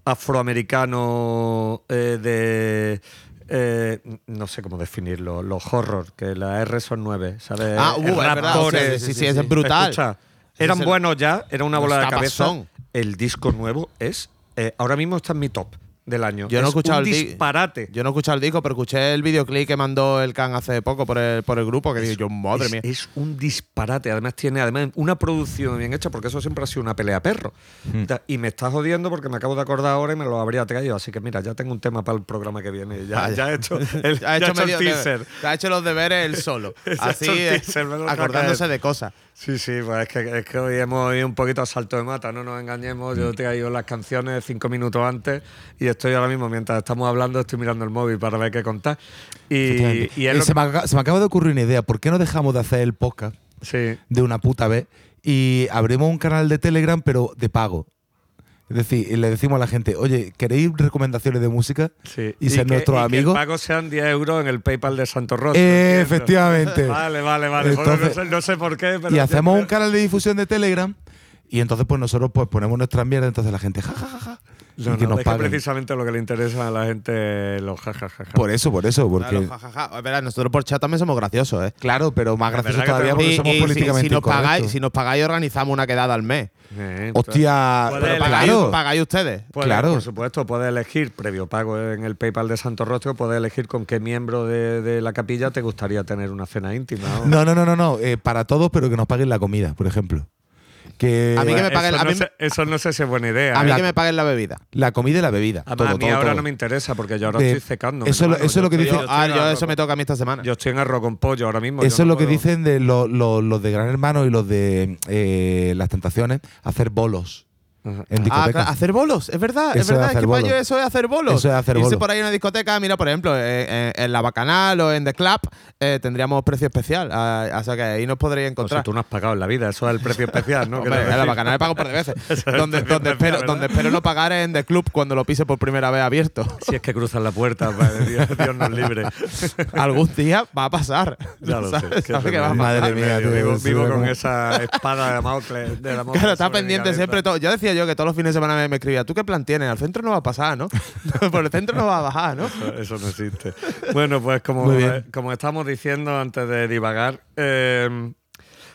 afroamericano eh, de... eh, no sé cómo definirlo, los horror, que la R son nueve, ¿sabes? Ah, uh, es verdad, sí, sí, sí, ese es brutal. Escucha, eran buenos ya, era una bola de cabeza. El disco nuevo es. eh, ahora mismo está en mi top del año. Yo no he Es escuchado un el di- disparate. Yo no he escuchado el disco, pero escuché el videoclip que mandó el Can hace poco por el, por el grupo, que dije yo, madre es, mía. es un disparate. Además, tiene además una producción bien hecha, porque eso siempre ha sido una pelea perro. Hmm. Y me está jodiendo porque me acabo de acordar ahora y me lo habría traído. Así que mira, ya tengo un tema para el programa que viene. Ya, ya he hecho el, ha hecho, el teaser. ha hecho los deberes él solo. Así, teaser, acordándose de cosas. Sí, sí, pues es que, es que hoy hemos ido un poquito a salto de mata, no nos engañemos. Mm. Yo te he ido las canciones cinco minutos antes y estoy ahora mismo, mientras estamos hablando, estoy mirando el móvil para ver qué contar. Y, Efectivamente. y es Eh, se, me acaba, se me acaba de ocurrir una idea. ¿Por qué no dejamos de hacer el podcast Sí. de una puta vez y abrimos un canal de Telegram, pero de pago? Es decir, y le decimos a la gente, oye, ¿queréis recomendaciones de música? Sí. Y ser que- nuestros y que amigos. el pago sean 10 euros en el PayPal de Santo. Eh, entiendo. efectivamente. Vale, vale, vale. Entonces- no, sé, no sé por qué, pero. y hacemos un canal de difusión de Telegram y entonces pues nosotros pues ponemos nuestras mierdas, entonces la gente ja, ja, ja, ja, No, y que no, nos es que precisamente lo que le interesa a la gente los jajajaja. Por eso, por eso, porque Claro, jajaja. Es verdad, nosotros por chat también somos graciosos, ¿eh? claro, pero más La gracioso verdad que todavía porque Y- somos y si- políticamente si, nos pagáis, si nos pagáis, organizamos una quedada al mes. Eh, Hostia, Puede Pero elegir- pagáis, claro. pagáis ustedes. Puede, Claro. Por supuesto, puede elegir, previo pago en el PayPal de Santo Rostro, puede elegir con qué miembro de, de la capilla te gustaría tener una cena íntima. ¿no? No, no, no, no, no. eh, para todos, pero que nos paguen la comida, por ejemplo. Que A mí que me Eso paguen- a no mí- sé- eso no sé si es buena idea. A mí ¿eh? que me paguen la bebida. la comida y la bebida. Además, todo, a mí todo, ahora todo. no me interesa porque yo ahora De- estoy secando. eso lo- eso es lo que Yo dice- estoy- Ah, yo eso me toca a mí esta semana. Yo estoy en arroz con pollo ahora mismo. Eso es no lo que dicen de lo- lo- los de Gran Hermano y los de eh, las tentaciones, hacer bolos. En Ah, claro, hacer bolos, es verdad, es Eso es verdad, es, hacer que para bolos. yo eso es hacer bolos. Eso es hacer Irse bolos. por ahí a una discoteca, mira, por ejemplo, eh, eh, en la Bacanal o en The Club eh, tendríamos precio especial, ah, o sea que ahí nos podréis O sea, encontrar. tú no has pagado en la vida, eso es el precio especial, ¿no? Hombre, en la. Bacanal pago por de veces. es donde, donde, espero, ¿verdad? donde espero no pagar es en The Club cuando lo pise por primera vez abierto. Si es que cruzan la puerta, pues, Dios, Dios nos libre. Algún día va a pasar. Ya lo sé. ¿Sabes? qué ¿Sabes va a pasar? Madre mía, Vivo, tío, vivo, con esa espada de Damocles. De Damocles Claro, está pendiente siempre todo. Yo decía yo que todos los fines de semana me, me escribía, ¿tú qué plan tienes? Al centro no va a pasar, ¿no? por el centro no va a bajar, ¿no? Eso, eso no existe. Bueno, pues como, como estamos diciendo antes de divagar, eh,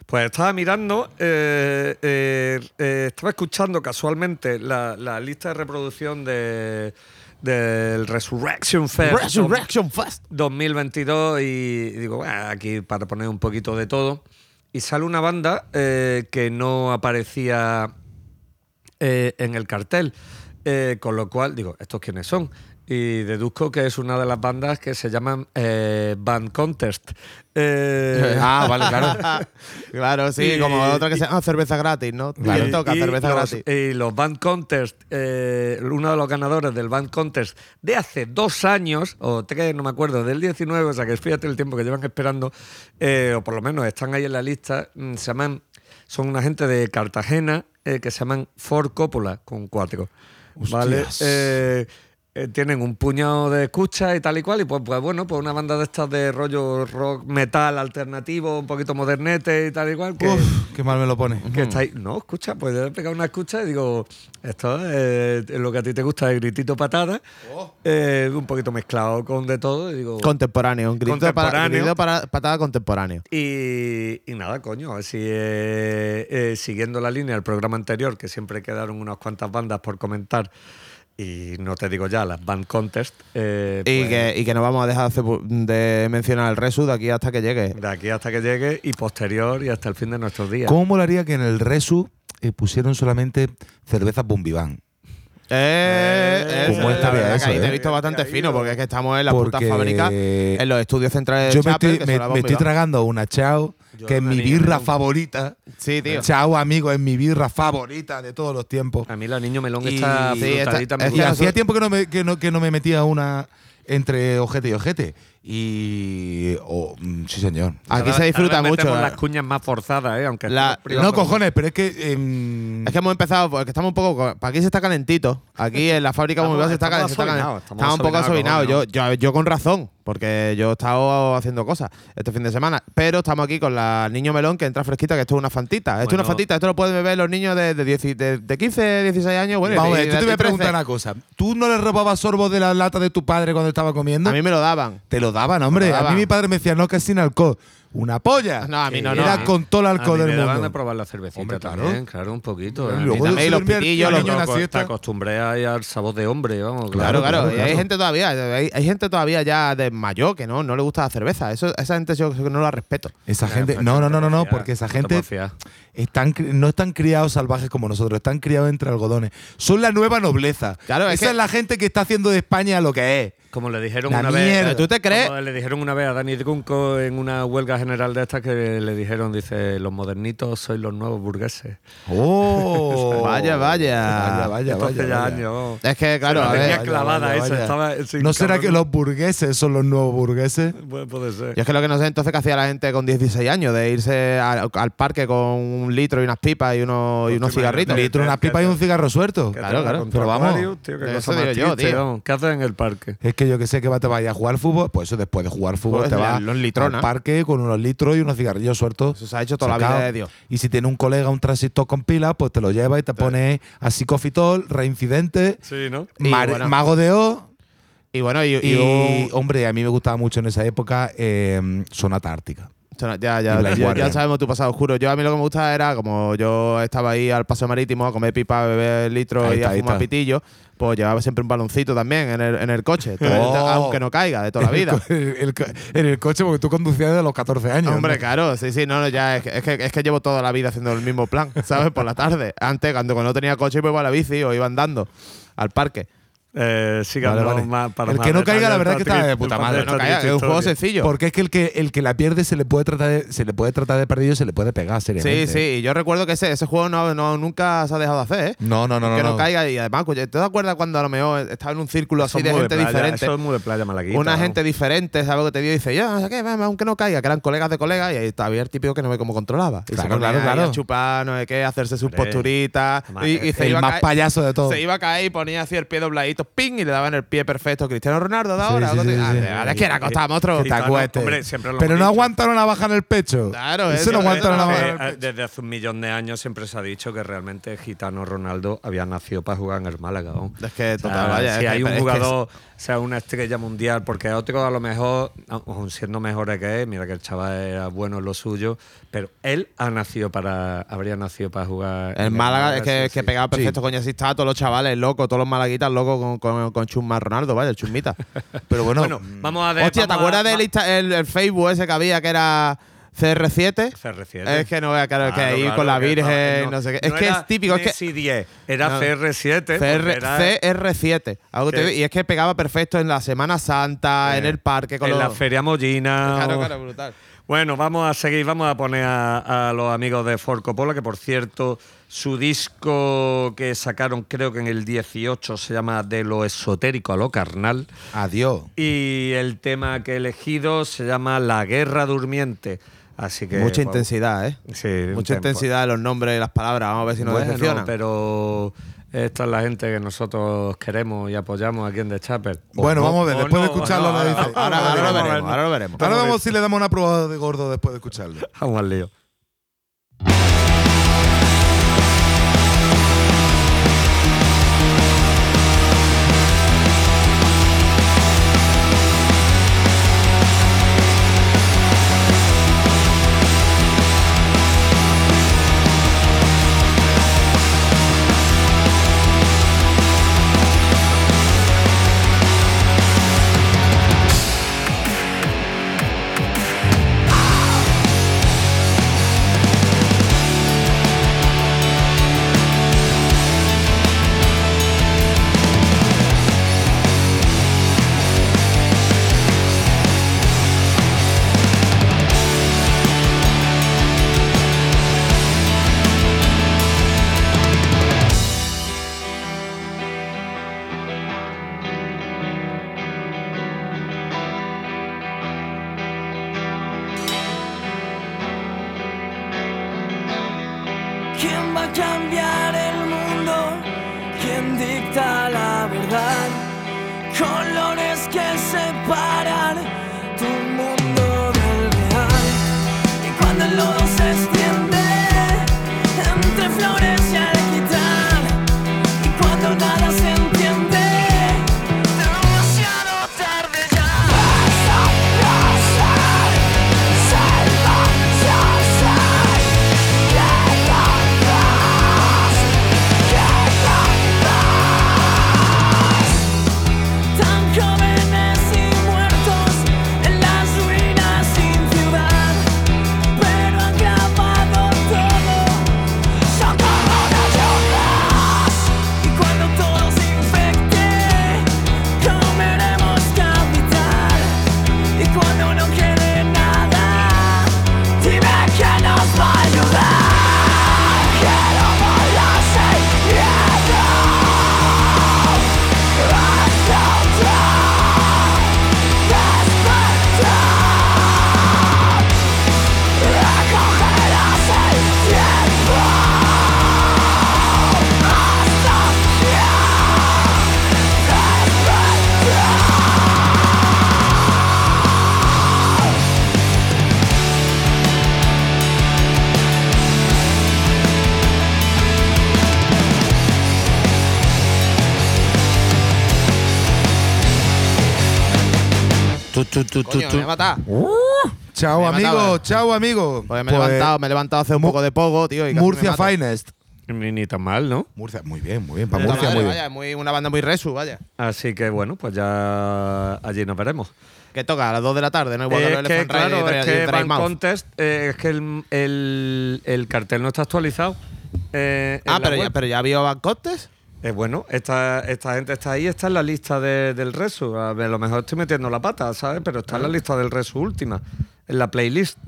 pues estaba mirando, eh, eh, eh, estaba escuchando casualmente la, la lista de reproducción de, del Resurrection Fest. Resurrection Fest. 2022 y digo, "Bueno, aquí para poner un poquito de todo. Y sale una banda eh, que no aparecía eh, en el cartel. Eh, con lo cual, digo, ¿estos quiénes son? Y deduzco que es una de las bandas que se llaman eh, Band Contest. Eh, ah, vale, claro. claro, sí, Y- como otra que se llama cerveza gratis, ¿no? Claro. Y toca y cerveza los, gratis. y los Band Contest, eh, uno de los ganadores del Band Contest de hace dos años, o tres, no me acuerdo, del 19, o sea que fíjate el tiempo que llevan esperando, o por lo menos están ahí en la lista, mm, se llaman, son una gente de Cartagena eh, que se llaman Ford Coppola, con cuatro. ¿Vale? Eh, eh, tienen un puñado de escuchas y tal y cual, y pues, pues bueno, pues una banda de estas de rollo rock metal alternativo, un poquito modernete y tal y cual, que, Uf, qué mal me lo pone. que está ahí. No, escucha, pues yo le he pegado una escucha y digo, esto es lo que a ti te gusta, el gritito patada, eh, un poquito mezclado con de todo, y digo... Contemporáneo, un grito, Para, Contemporáneo. grito para- patada contemporáneo. Y, y nada, coño, a ver si eh, eh, siguiendo la línea del programa anterior, que siempre quedaron unas cuantas bandas por comentar, y no te digo ya, las Band Contest, eh, Y, pues, que, y que no vamos a dejar de mencionar el Resu de aquí hasta que llegue. de aquí hasta que llegue y posterior y hasta el fin de nuestros días. ¿Cómo molaría que en el Resu eh, pusieron solamente cervezas Bombiván? Eh, ¿Cómo eh, estaría que eso, Ahí te he eh? visto bastante fino porque es que estamos en la puta Porque fábrica, en los estudios centrales Yo de me Chapel, estoy, que me- son la me bomba y estoy tragando una Chao, Yo que es mi birra favorita. Sí, tío. Chao, amigo, es mi birra favorita de todos los tiempos. A mí la niño melón Y- está sí, frutadita, esta- me es Y gusta. hacía nosotros- tiempo que no, me, que, no, que no me metía una entre ojete y ojete. Y. oh, mm, sí, señor. Aquí se disfruta mucho. eh. las cuñas más forzadas, ¿eh? Aunque La- estemos privados. No, cojones, pero es que. em, Es que hemos empezado, porque estamos un poco. Para aquí se está calentito. Aquí en la fábrica Estamos- Bombiván se está, estamos cal- se está cal- asobinados, estamos, estamos un poco asobinados, asobinados. Yo, yo, yo con razón, porque yo he estado haciendo cosas este fin de semana. Pero estamos aquí con la niño melón que entra fresquita, que esto es una fantita. Esto es una fantita. Esto lo pueden beber los niños de, de, 10 de, de 15, 16 años. Bueno, Vamos a ver, yo te voy a 13. preguntar una cosa. ¿Tú no le robabas sorbo de la lata de tu padre cuando estaba comiendo? A mí me lo daban. Te lo daban, hombre. A mí mi padre me decía, no, que es sin alcohol. Una polla. No, a mí no, no. Era A mí- con todo el A alcohol mí del mundo. de probar la cervecita Hombre, claro. también, claro, un poquito. Y ¿eh? luego también se los pitillos, los Te acostumbré ahí al sabor de hombre, vamos. Claro, claro. claro, y hay gente todavía, hay, hay gente todavía ya de mayor que no, no le gusta la cerveza. Eso, esa gente yo no la respeto. Esa gente. No, no, no, no, no, porque esa gente están, no están criados salvajes como nosotros, están criados entre algodones. Son la nueva nobleza. Claro, es Esa que- es la gente que está haciendo de España lo que es. Como le dijeron La una mierda. vez. ¿Tú te crees? como le dijeron una vez a Dani Drunco en una huelga general de estas que le dijeron, dice, los modernitos sois los nuevos burgueses. Oh. Vaya, vaya. Vaya, vaya, vaya, ya vaya. años. Es que, claro, a ver. vaya, clavada vaya, esa, vaya. estaba sin ¿No será que los burgueses son los nuevos burgueses? Puede, puede ser. Yo es que lo que no sé entonces qué hacía la gente con 16 años, de irse al, al parque con un litro y unas pipas y unos, y unos cigarritos. imagínate. Litro, una pipa y un cigarro suelto. Que Claro, claro. Pero vamos, qué eso cosa más digo yo, triste, tío. vamos. ¿Qué haces en el parque? Es que yo que sé que va- te vayas a jugar fútbol, pues eso después de jugar fútbol Pues te vas al parque con unos litros y unos cigarrillos sueltos. Eso se ha hecho toda la vida de Dios. Y si tiene un colega un transistor con pilas, pues te lo lleva y te pone así cofitol, reincidente, Sí, ¿no? Y mar- bueno. mago de O. Y bueno, y, y Y, un- hombre, a mí me gustaba mucho en esa época eh, Sonata Ártica. Ya, ya, ya, sabemos tu pasado oscuro. Yo a mí lo que me gusta era, como yo estaba ahí al paseo marítimo a comer pipa, a beber litros Ahí y está, a fumar pitillo, pues llevaba siempre un baloncito también en el, en el coche, Oh. aunque no caiga, de toda la vida. En el, el co- en el coche, porque tú conducías desde los 14 años. Hombre, ¿no? claro, sí, sí, no, no, ya es que, es que, es que llevo toda la vida haciendo el mismo plan, ¿sabes? Por la tarde. Antes, cuando, cuando no tenía coche, pues iba a la bici o iba andando al parque. Eh, síganos Vale, vale. más para El que no caiga, la verdad es que está de puta madre. No triste caiga, es un juego sencillo. Porque es que el que el que la pierde se le puede tratar de, se le puede tratar de perdido y se le puede pegar seriamente. Sí, sí, y yo recuerdo que ese, ese juego no, no- nunca se ha dejado de hacer, ¿eh? No, no, no, no. que no, no. caiga y además, ¿te das cuenta cuando a lo mejor estaba en un círculo Eso así de gente playa, diferente? Eso es muy de playa malaguita. Una gente diferente, ¿sabes lo que te dio? Y dice, ya, no sé qué, ven, aunque no caiga, que eran colegas de colegas, y ahí había el típico que no ve cómo controlaba. Y se Claro, ponía claro. A chupar, no sé qué, hacerse sus posturitas. Y, y se, el iba más payaso de todo. se iba a caer y ponía así el pie dobladito, ping, y le daban el pie perfecto. Cristiano Ronaldo, Sí, ahora. sí, sí, Ah, sí. de- ahora es que era Costa, monstruo. te Gitano, acuestes. hombre, siempre lo Pero hemos no dicho. aguanta una navaja en el pecho. Claro, Eso eso no es, aguanta una eso navaja. es. en el Eh, pecho. Desde hace un millón de años siempre se ha dicho que realmente Gitano Ronaldo había nacido para jugar en el Málaga. ¿no? Es que, O sea, total, vaya. si es hay que- un es que jugador, sea, una estrella mundial, porque otro a lo mejor, aun siendo mejores que él, mira que el chaval era bueno en lo suyo, pero él ha nacido para, habría nacido para jugar. El Málaga es que, sí, es que sí. pegaba perfecto, coño, así está, todos los chavales locos, todos los malaguitas locos con, con, con Ronaldo, vaya, el Chusmita. Pero bueno, Bueno, vamos a ver. Hostia, ¿te acuerdas a- del el, el Facebook ese que había que era CR7? CR7. Es que no vea, claro, que ahí claro, con la Virgen, no, sé qué. Es que es típico, es que. Messi 10, era No. CR7. porque CR, era CR7. Algo que te- Que- y es que pegaba perfecto en la Semana Santa, Eh, en el parque con en los. la Feria Mollina. Claro, o- claro, brutal. Bueno, vamos a seguir, vamos a poner a, a los amigos de Ford Coppola, que por cierto, su disco que sacaron creo que en el 18 se llama De lo esotérico a lo carnal. adiós. Y el tema que he elegido se llama La Guerra Durmiente. Así que. Mucha bueno, intensidad, ¿eh? Sí, Mucha intensidad en los nombres y las palabras. Vamos a ver si nos Bueno, decepcionan. pero esta es la gente que nosotros queremos y apoyamos aquí en The Chapel. Bueno, no, vamos a ver, después de escucharlo no, lo dice. Ahora, ahora lo vamos a veremos, ver. ahora lo veremos. Ahora vemos si le damos una prueba de gordo después de escucharlo. Vamos al lío. Coño, me voy a matar. Chao, Me he matado, amigo, eh. chao, amigo. Pues me he Pues, levantado, me he levantado hace un Mu- poco de poco, tío. y casi Murcia me mato. Finest. Ni, ni tan mal, ¿no? Murcia, muy bien, muy bien. Para Puta Murcia, madre, muy bien. vaya, muy, una banda muy resu, vaya. Así que bueno, pues ya allí nos veremos. Que toca a las 2 de la tarde, ¿no? Igual que es los que, Elephant Ride y claro, es y que Mouth. Contest, eh, es que el, el- el cartel no está actualizado. eh, en Ah, la pero ya, web. pero ya vio Van Contest. Eh, bueno, esta, esta gente está ahí, está en la lista de- del Resu. A, ver, a lo mejor estoy metiendo la pata, ¿sabes? Pero está en la lista del Resu última, en la playlist.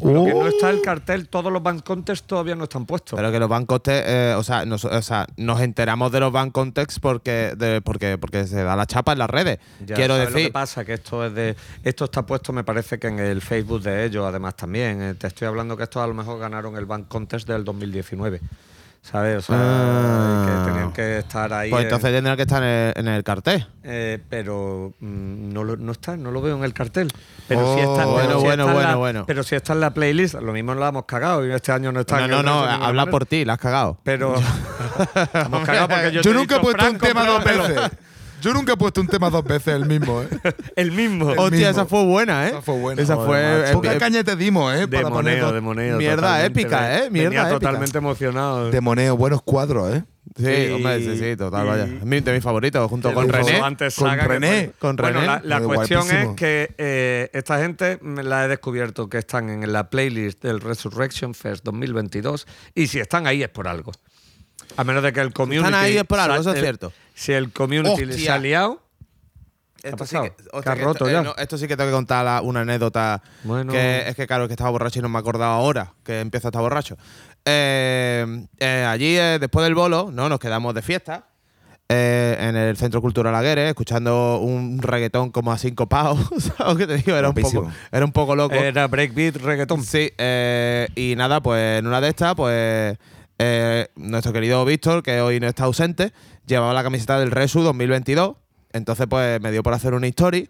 Lo que no está el cartel, todos los band contests todavía no están puestos. Pero que los Van Context, eh, o, sea, nos, o sea, nos enteramos de los Van Context porque, de- porque, porque se da la chapa en las redes. Ya Quiero sabes Lo decir, que pasa que esto es de esto está puesto me parece que en el Facebook de ellos además también. Eh, te estoy hablando que estos a lo mejor ganaron el Bank Contest del 2019. ¿Sabes? O sea, Ah. que tenían que estar ahí. pues en- entonces tendrán que estar en el, en el cartel. eh, pero mm, no, lo- no está, no lo veo en el cartel. Pero sí Oh, pero bueno, sí bueno, está en bueno, la- bueno. Pero si está en la playlist, lo mismo la hemos cagado y este año no está. No, en no, no, ninguna habla por ti, la has cagado. Pero hemos cagado porque yo, Yo, te nunca he dicho, puesto un tema dos veces. Yo nunca he puesto un tema dos veces el mismo, ¿eh? El mismo. El Hostia, mismo. esa fue buena, ¿eh? Esa fue buena. Esa fue. eh, Poca eh, caña te dimos, ¿eh? De Para poner moneo, dos- de moneo. Mierda épica, ¿eh? Mierda Venía épica. totalmente emocionado. De moneo, buenos cuadros, ¿eh? Sí, hombre, sí, sí, total, y- vaya. Es mi- de mis favoritos, junto con René. antes con René, con Bueno, René. la, la Muy cuestión guapísimo. es que eh, esta gente me la he descubierto que están en la playlist del Resurrection Fest 2022 y si están ahí es por algo. A menos de que el community. Están ahí es por algo, eso es cierto. Si el community les ha liado. Esto roto esto, ya? eh, no, esto sí que tengo que contar la- una anécdota. Bueno. Que es que, claro, es que estaba borracho y no me he acordado ahora que empiezo a estar borracho. Eh, eh, allí, eh, después del bolo, ¿no? Nos quedamos de fiesta. eh, en el Centro Cultural Aguere, escuchando un reggaetón como a cinco pavos. ¿Sabes qué te digo? Era un, poco, era un poco loco. Era breakbeat, reggaetón. Sí, eh, y nada, pues en una de estas, pues eh, nuestro querido Víctor, que hoy no está ausente, llevaba la camiseta del Resu 2022. Entonces, pues me dio por hacer una story.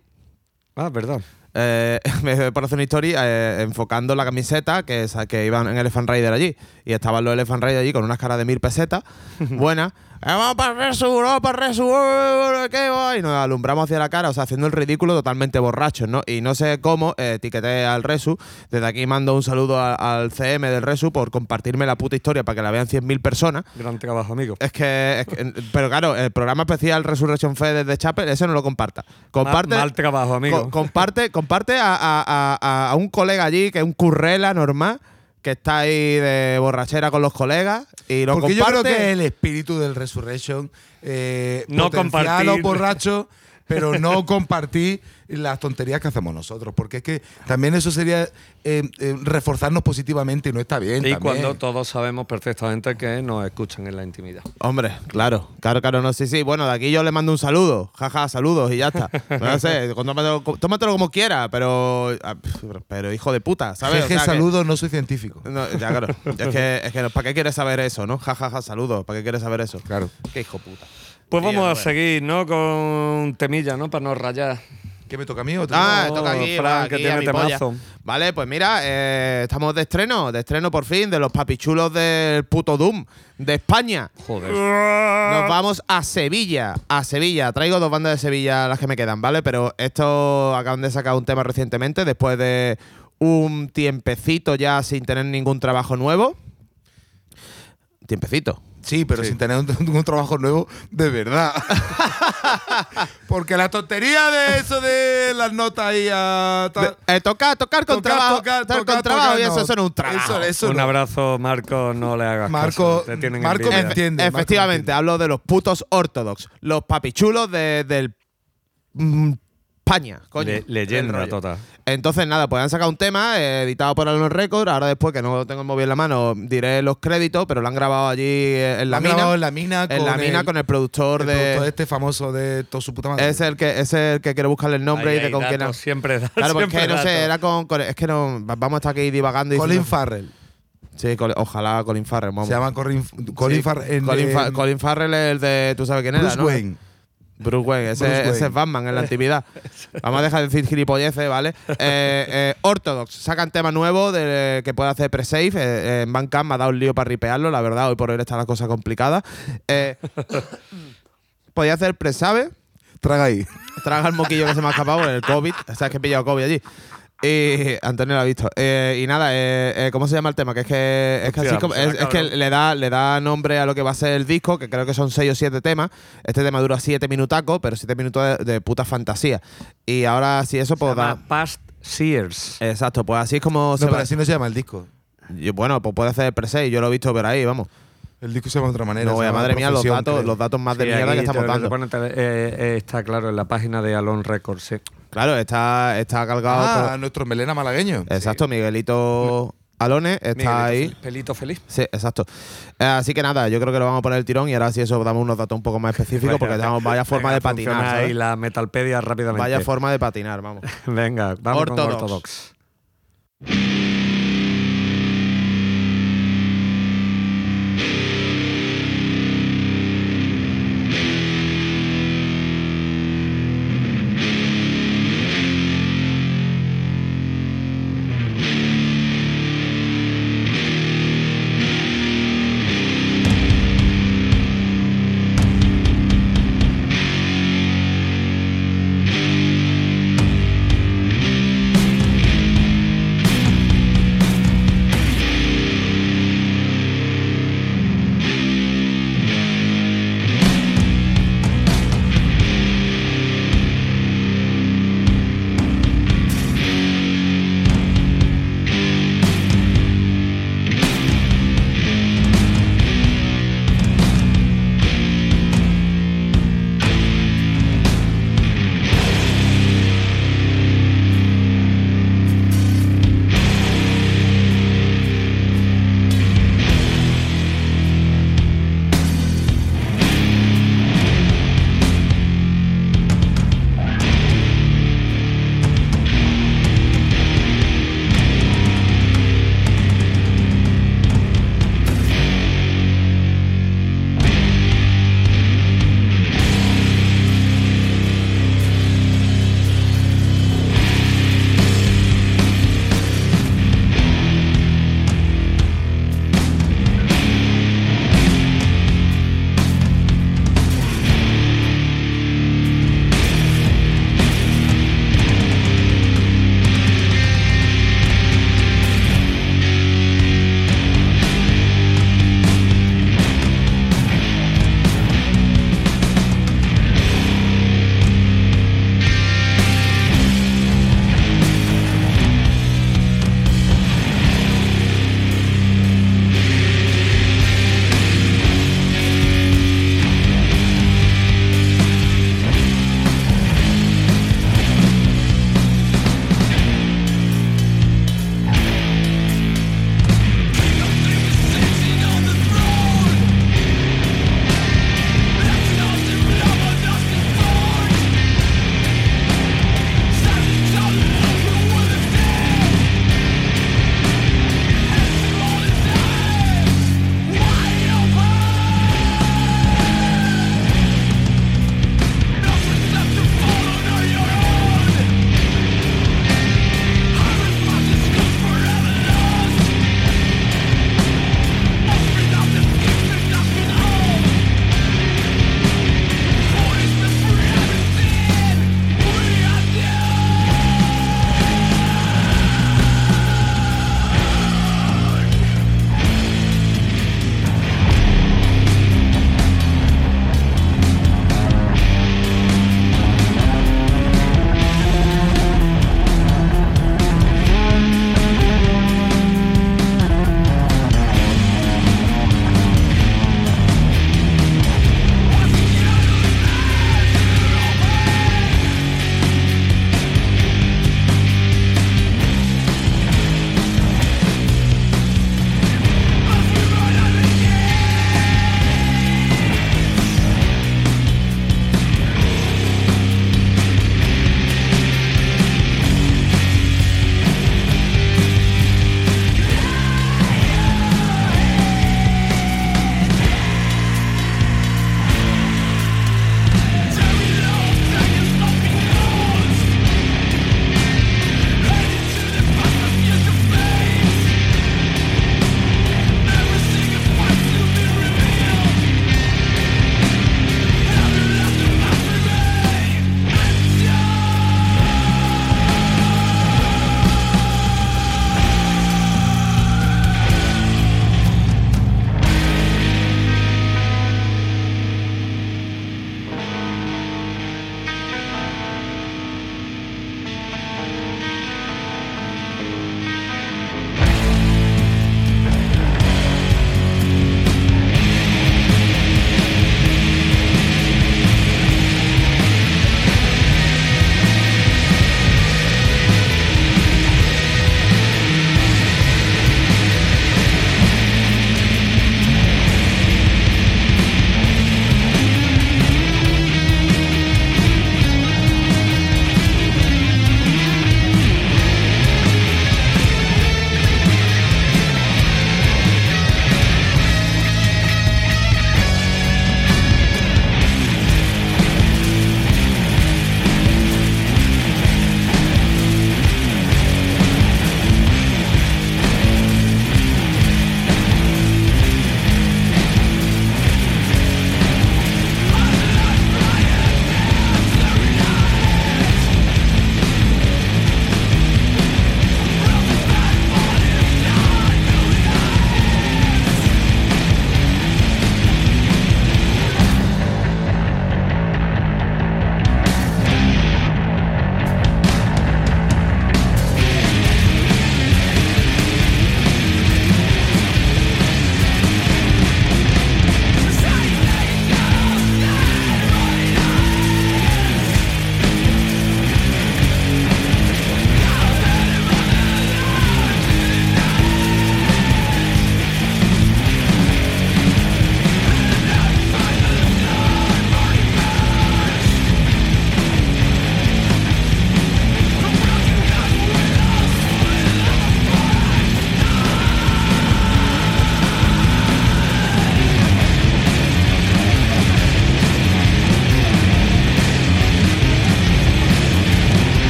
Ah, verdad. Eh, por hacer una story eh, enfocando la camiseta que, que iban en Elephant Rider allí. Y estaban los Elephant Rider allí con unas caras de mil pesetas. buenas. Eh, vamos para el Resu, vamos para el Resu, ¿qué va? Y nos alumbramos hacia la cara, o sea, haciendo el ridículo totalmente borrachos, ¿no? Y no sé cómo eh, etiqueté al Resu. Desde aquí mando un saludo a- al CM del Resu por compartirme la puta historia para que la vean 100.000 personas. Gran trabajo, amigo. Es que, es que- pero claro, el programa especial Resurrection Fest desde Chapel, ese no lo comparta. Comparte, mal, mal trabajo, amigo. co- comparte, comparte a, a- a- a un colega allí que es un currela normal que está ahí de borrachera con los colegas y lo Porque yo comparte. creo que el espíritu del Resurrection eh, No compartir. los borrachos, pero no compartir las tonterías que hacemos nosotros. Porque es que también eso sería eh, eh, reforzarnos positivamente y no está bien. Y también. cuando todos sabemos perfectamente que nos escuchan en la intimidad. Hombre, claro, claro, claro, no, sí, sí. Bueno, de aquí yo le mando un saludo, jaja, saludos y ya está. No sé, tómatelo, tómatelo como quiera, pero, ah, pero hijo de puta, ¿sabes? O sea que- saludos, no soy científico. No, ya, claro. es que, es que ¿para qué quieres saber eso, no? Ja, ja, ja, saludos. ¿Para qué quieres saber eso? Claro. Qué hijo puta. Pues vamos a seguir, ¿no? Con temilla, ¿no? Para no rayar. ¿Qué me toca a mí? ¿O te Ah, No, toca aquí, Fran, va, que tiene temazo. Vale, pues mira, eh, estamos de estreno, de estreno por fin, de los papichulos del puto Doom de España. Joder. Nos vamos a Sevilla, a Sevilla. Traigo dos bandas de Sevilla las que me quedan, ¿vale? Pero estos acaban de sacar un tema recientemente, después de un tiempecito ya sin tener ningún trabajo nuevo. Tiempecito. Sí, pero sin tener un, un trabajo nuevo de verdad. Porque la tontería de eso de las notas ahí a. tal- Eh, tocar, tocar con Tocar, trabajo. tocar, tocar tocar, con trabajo tocar, y eso, no. eso no es un trabajo. Eso- eso Un no. abrazo, Marco, no le hagas Marco- caso. Te tienen Marco envidia. me entiende. Marco Efectivamente, me hablo de los putos ortodox, los papichulos de, del mm, España, coño. Le- leyenda total. Entonces, nada, pues han sacado un tema eh, editado por Alon Record. Ahora, después que no lo tengo el móvil en la mano, diré los créditos, pero lo han grabado allí eh, en la han mina. grabado en la mina en la con mina el- con el productor el de. productor este famoso de todo su puta madre. Es el que es el que quiero buscarle el nombre Ahí y de con quién. Siempre da- Claro, porque siempre no sé, era con, con- Es que no. Vamos a estar aquí divagando y Colin diciendo- Farrell. Sí, ojalá Colin Farrell. Vamos. Se llama Colin, Colin Sí, Farrell. Colin Farrell es el de. ¿Tú sabes quién Bruce era? ¿no? Wayne. Bruce Wayne, ese, Bruce ese Wayne. es Batman en la intimidad. Vamos a dejar de decir gilipolleces, ¿vale? Eh, eh, Orthodox, sacan tema nuevo de, que puede hacer pre-save. Eh, en Bandcamp me ha dado un lío para ripearlo, la verdad, hoy por hoy está la cosa complicada. Eh, podía hacer pre-save, Traga ahí. traga el moquillo que se me ha escapado por el COVID. O sea, es que he pillado COVID allí. Y Antonio lo ha visto. Eh, y nada, eh, eh, ¿cómo se llama el tema? Que es que, es que, Hostia, así como- será es, es que cabrón. le da, le da nombre a lo que va a ser el disco, que creo que son 6 o 7 temas. Este tema dura 7 minutacos, pero 7 minutos de, de puta fantasía. Y ahora, si eso, Se pues da. llama Past Sears. Exacto, pues así es como No, se pero va. así no se llama el disco. Bueno, pues puede hacer el pre Yo lo he visto por ahí, vamos. El disco se llama de otra manera. No, se vaya, llama madre mía, los datos, creo. los datos más de Sí, mierda que estamos dando. eh, eh, está claro en la página de Alon Records, sí. Claro, está, está cargado. Ah, con- nuestro melena malagueño. Exacto, Miguelito Alone está Miguelito ahí. Pelito feliz. Sí, exacto. Eh, así que nada, yo creo que lo vamos a poner el tirón y ahora sí eso damos unos datos un poco más específicos porque tenemos vaya forma venga, de patinar. ¿sabes? ahí la Metalpedia rápidamente. Vaya forma de patinar, vamos. Venga, vamos con Ortodox.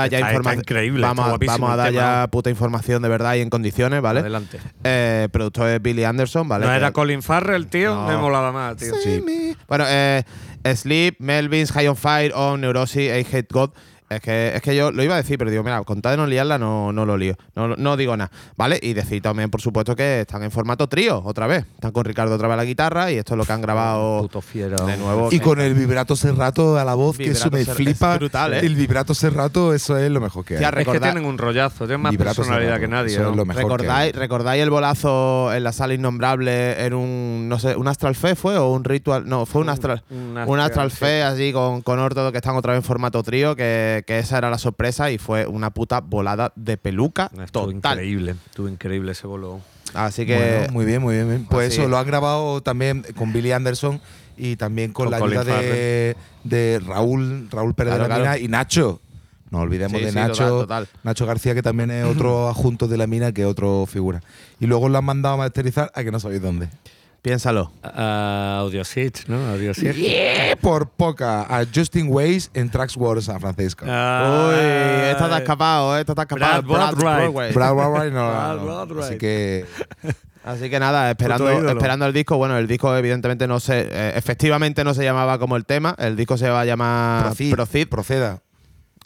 Dar ya información. increíble, Vamos, vamos a dar tema. ya puta información de verdad y en condiciones, ¿vale? Adelante. Eh, productor es Billy Anderson, ¿vale? ¿No era Colin Farrell, tío? No. Me molaba más, tío. Sí. Bueno, eh, Sleep, Melvins, High on Fire, On, Neurosis, I Hate God. Es que, es que yo lo iba a decir, pero digo, mira, con tal de no liarla, no, no lo lío. No, no digo nada. ¿Vale? Y decir también, por supuesto, que están en formato trío, otra vez. Están con Ricardo otra vez a la guitarra y esto es lo que han grabado Puto de nuevo. Y con el vibrato serrato a la voz, que eso me flipa. es brutal, ¿eh? El vibrato serrato, eso es lo mejor que hay. Tía, Es que tienen un rollazo, tienen más Vibrato personalidad serrato, que nadie. eso es ¿no? lo mejor que ¿Recordáis, hay. ¿Recordáis el bolazo en la sala innombrable en un, no sé, un Astral Fe fue o un ritual? No, fue un Astral, un un Astral. Fe así con, con Ortodo que están otra vez en formato trío, que, que esa era la sorpresa y fue una puta volada de peluca Estuvo total. increíble, estuvo increíble ese bolo. Así que Bueno, muy bien, muy bien. Pues eso, es. lo han grabado también con Billy Anderson y también con, Con la Colin ayuda de, de Raúl, Raúl Pérez Claro, de la claro. Mina y Nacho. No olvidemos Sí, de sí, Nacho, total, total. Nacho García, que también es otro adjunto de la mina que otro figura. Y luego lo han mandado a masterizar a que no sabéis dónde. Piénsalo. A Audiosit, ¿no? Audiosit. Yeah, por poca. A Justin Ways en Tracks World San Francisco. Ah, Uy, esta te ha escapado, ¿eh? esta te ha escapado. Brad. Brad no, Brad no, no. Wainwright. Así que Así que nada, esperando, esperando el disco. Bueno, el disco evidentemente no se, eh, efectivamente no se llamaba como el tema. El disco se va a llamar Procid, Procid proceda.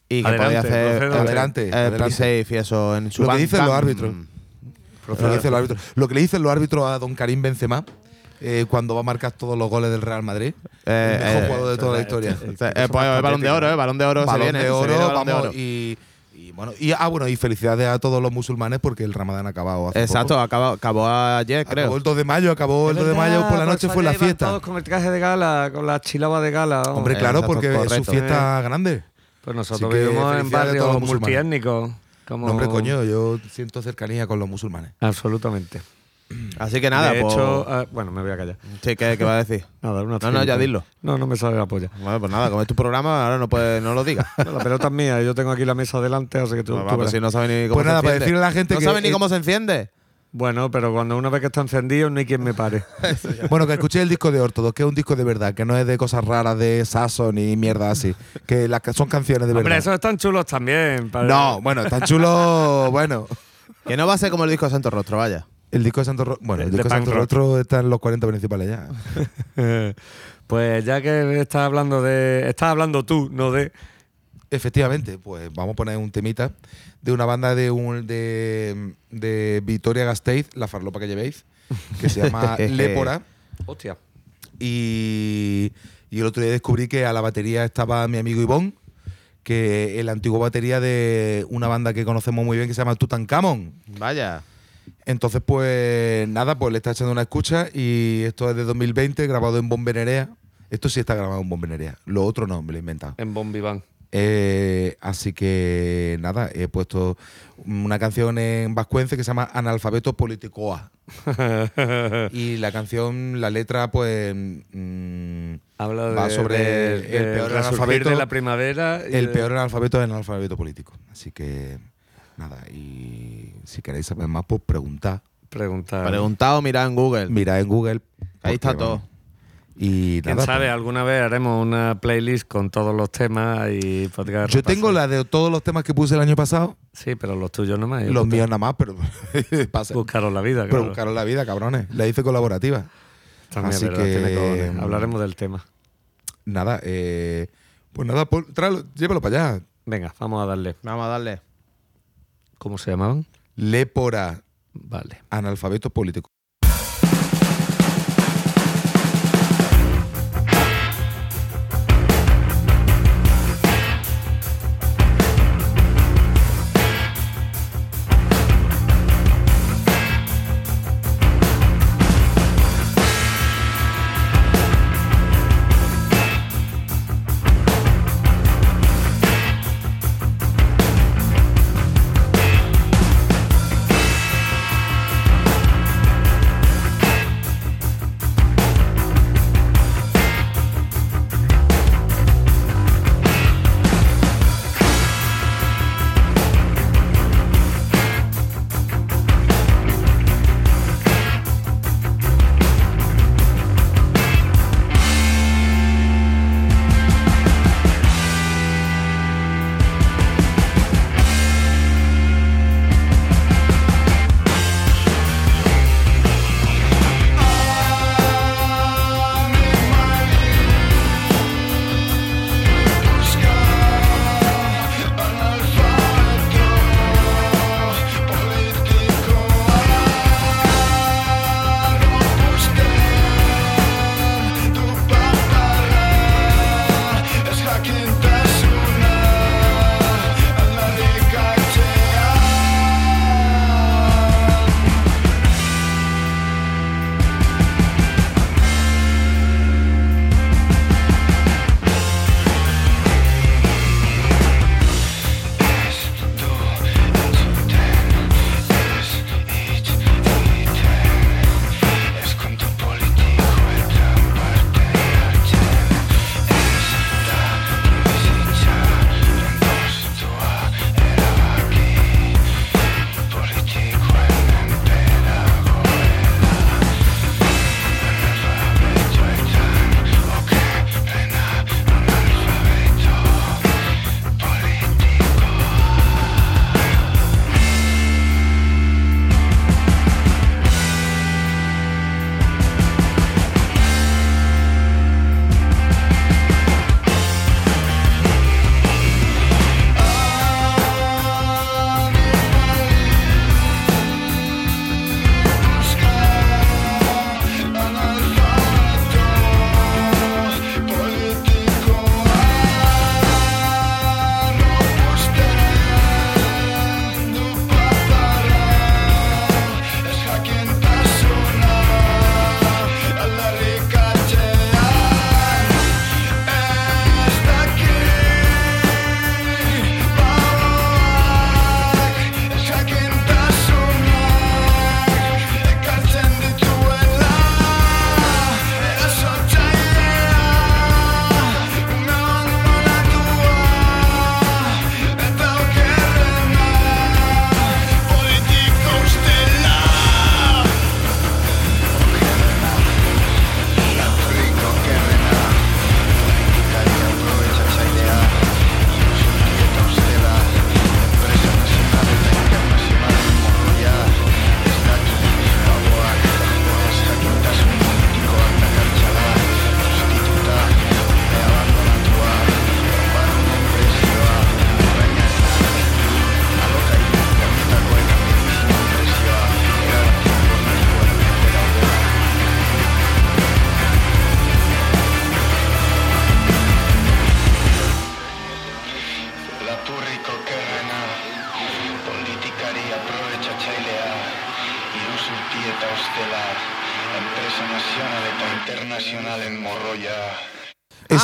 y que Adelante, podía hacer proceda. Adelante, el adelante. y eso en su Lo que dicen los árbitros. Lo que, dicen los árbitros. Lo que le dicen los árbitros a don Karim Benzema eh, cuando va a marcar todos los goles del Real Madrid. Eh, el mejor eh, jugador de toda la eh, historia. eh, eh, pues balón de oro, ¿eh? Balón de oro se Balón viene. de se oro, viene balón de vamos, oro. y, y bueno, y ah, bueno, y felicidades a todos los musulmanes porque el Ramadán ha acabado hace Exacto, poco. acabó, acabó ayer, creo. Acabó el 2 de mayo, acabó el 2 de mayo por la noche fue la fiesta. Todos con el traje de gala, con la chilaba de gala. Hombre, claro, Exacto, porque es su fiesta grande. Pues nosotros que vivimos en barrios multiétnicos. Como... No, hombre, coño, yo siento cercanía con los musulmanes. Absolutamente. Así que nada, de pues. hecho, ah, bueno, me voy a callar. sí, ¿qué, qué va a decir? Nada, una No, no, ya dilo. No, no me sale la polla. Bueno, pues nada, como es tu programa, ahora no, puedes, no lo digas. No, la pelota es mía yo tengo aquí la mesa delante, así que tú, Pues tú va, pues si no sabe ni cómo Pues se nada, para enciende. decirle a la gente ¿No que sabe ni es- cómo se enciende? Bueno, pero cuando una vez que está encendido, no hay quien me pare. Bueno, que escuché el disco de Ortodox, que es un disco de verdad, que no es de cosas raras de saso ni mierda así. Que las que son canciones de Hombre, verdad. esos están chulos también. padre. No, bueno, tan chulo. Bueno, Que no va a ser como el disco de Santo Rostro, vaya. El disco de Santo Rostro. Bueno, el disco de Santo. Rostro está en los 40 principales ya. Pues ya que estás hablando de. Estás hablando tú, no de. Efectivamente, pues vamos a poner un temita de una banda de un de, de Vitoria Gasteiz, la farlopa que llevéis, que se llama Lépora. Hostia. Y, y el otro día descubrí que a la batería estaba mi amigo Ivón, que es la antigua batería de una banda que conocemos muy bien que se llama Tutankamón. Vaya. Entonces, pues nada, pues le está echando una escucha y esto es de 2020, grabado en Bombenerea. Esto sí está grabado en Bombenerea. Lo otro no, me lo he inventado. En Bombiván. Eh, así que nada, he puesto una canción en vascuence que se llama Analfabeto Politicoa. y la canción, la letra, pues. mm, Habla de, Va sobre de- el de peor analfabeto- de la primavera. y el peor analfabeto es el analfabeto político. Así que nada, y si queréis saber más, pues preguntad. Preguntar. Preguntado, mirad en Google. Mirad en Google. Ahí está todo. Y Quién nada, sabe, pues, alguna vez haremos una playlist con todos los temas y podcast. yo tengo la de todos los temas que puse el año pasado, Sí, pero los tuyos no más. los míos nada más, pero pasa. Buscaros la vida, Pero claro. buscaros la vida, cabrones. La hice colaborativa. También, así verdad, que- tiene cojones. Hablaremos del tema. Nada, eh, pues nada, pon- tráelo, llévalo para allá. Venga, vamos a darle. Vamos a darle. ¿Cómo se llamaban? Lépora, Vale. analfabeto político.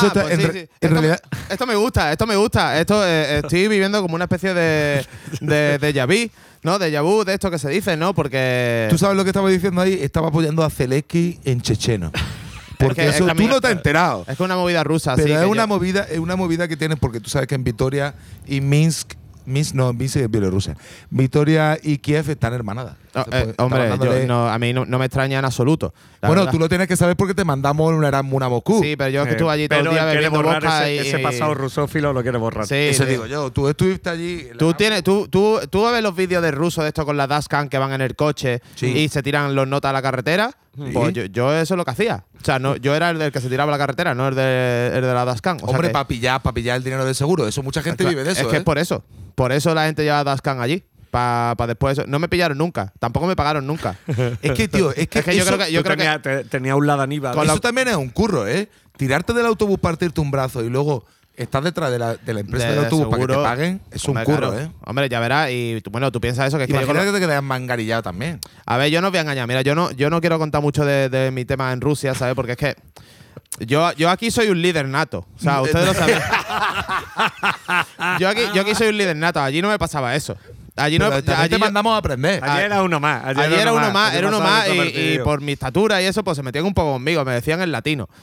Eso está- pues en, sí, re- sí. en Esto, realidad. esto me gusta, esto me gusta. Esto eh, estoy viviendo como una especie de de, de vu, ¿no? De vu, de esto que se dice, ¿no? Porque Tú sabes lo que estaba diciendo ahí, estaba apoyando a Zelensky en checheno. Porque que- es eso que a tú no te has enterado. es que una movida rusa, Pero sí, es una yo- movida, es una movida que tienes porque tú sabes que en Vitoria y Minsk, Minsk no, Minsk es Bielorrusia. Vitoria y Kiev están hermanadas. No, Entonces, eh, pues, hombre, yo no- a mí no, no me extraña en absoluto. bueno, verdad. tú lo tienes que saber porque te mandamos un Erasmus a Moscú. Sí, pero yo es que Eh, estuve allí todo el día bebiendo vodka ese, y, ese pasado rusófilo lo quiere borrar. Sí, Eso sí. digo yo. Tú estuviste allí. Tú tienes, tú, tú, tú ves los vídeos de rusos de esto con la dashcam que van en el coche Sí. y se tiran los notas a la carretera. Pues yo, yo eso es lo que hacía. O sea, no, yo era el del que se tiraba a la carretera, no el de, el de la. O sea Hombre, que- para pillar, para pillar el dinero del seguro. Eso mucha gente vive de eso. Es que ¿eh? es por eso. Por eso la gente lleva dashcam allí. Para después eso. No me pillaron nunca. Tampoco me pagaron nunca. Es que, tío, es que, Es que yo creo que- yo creo que- tenía, te- tenía un Ladaníbal. eso también es un curro, ¿eh? Tirarte del autobús, partirte un brazo y luego estás detrás de la, de la empresa De del autobús para que te paguen. Es un curro, claro. ¿eh? Hombre, ya verás. Y tú- bueno, tú piensas eso que es que yo Imagínate con- que te quedas mangarillado también. A ver, yo no os voy a engañar. Mira, yo no, yo no quiero contar mucho de, de mi tema en Rusia, ¿sabes? Porque es que yo, yo aquí soy un líder nato. O sea, ustedes lo saben. yo, aquí, yo aquí soy un líder nato. Allí no me pasaba eso. Allí no allí te yo- mandamos a aprender. Allí era uno más. Allí, Allí era uno más, era uno más y, por mi estatura y eso, pues se metían un poco conmigo, me decían en latino.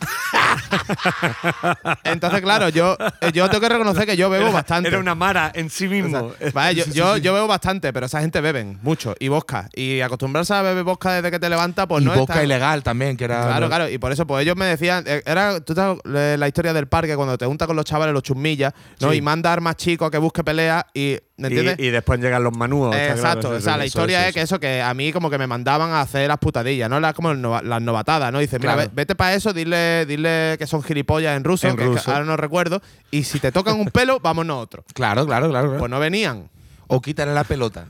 Entonces, claro, yo, eh, yo tengo que reconocer que yo bebo Era- bastante. Era una mara en sí mismo. Vale, yo, yo, yo bebo bastante, pero esa gente beben mucho y vodka. Y acostumbrarse a beber vodka desde que te levantas, pues y no tan- ilegal también, que era. Claro, claro, y por eso pues ellos me decían, eh, era tú sabes, la historia del parque cuando te juntas con los chavales, los chumillas, ¿no? Sí. Y manda armas chicos a que busque pelea y ¿me entiendes? y, y después llegan los manúos. Exacto, claro, o sea, la eso, historia eso, es que eso, que a mí como que me mandaban a hacer las putadillas, ¿no? Las, como las novatadas, ¿no? Dice, mira, Claro. ve- vete para eso, dile, dile que son gilipollas en ruso, En que, es que ruso. ahora no recuerdo, y si te tocan un pelo, vámonos otro. Claro, claro, claro. claro. Pues no venían. o quítale la pelota.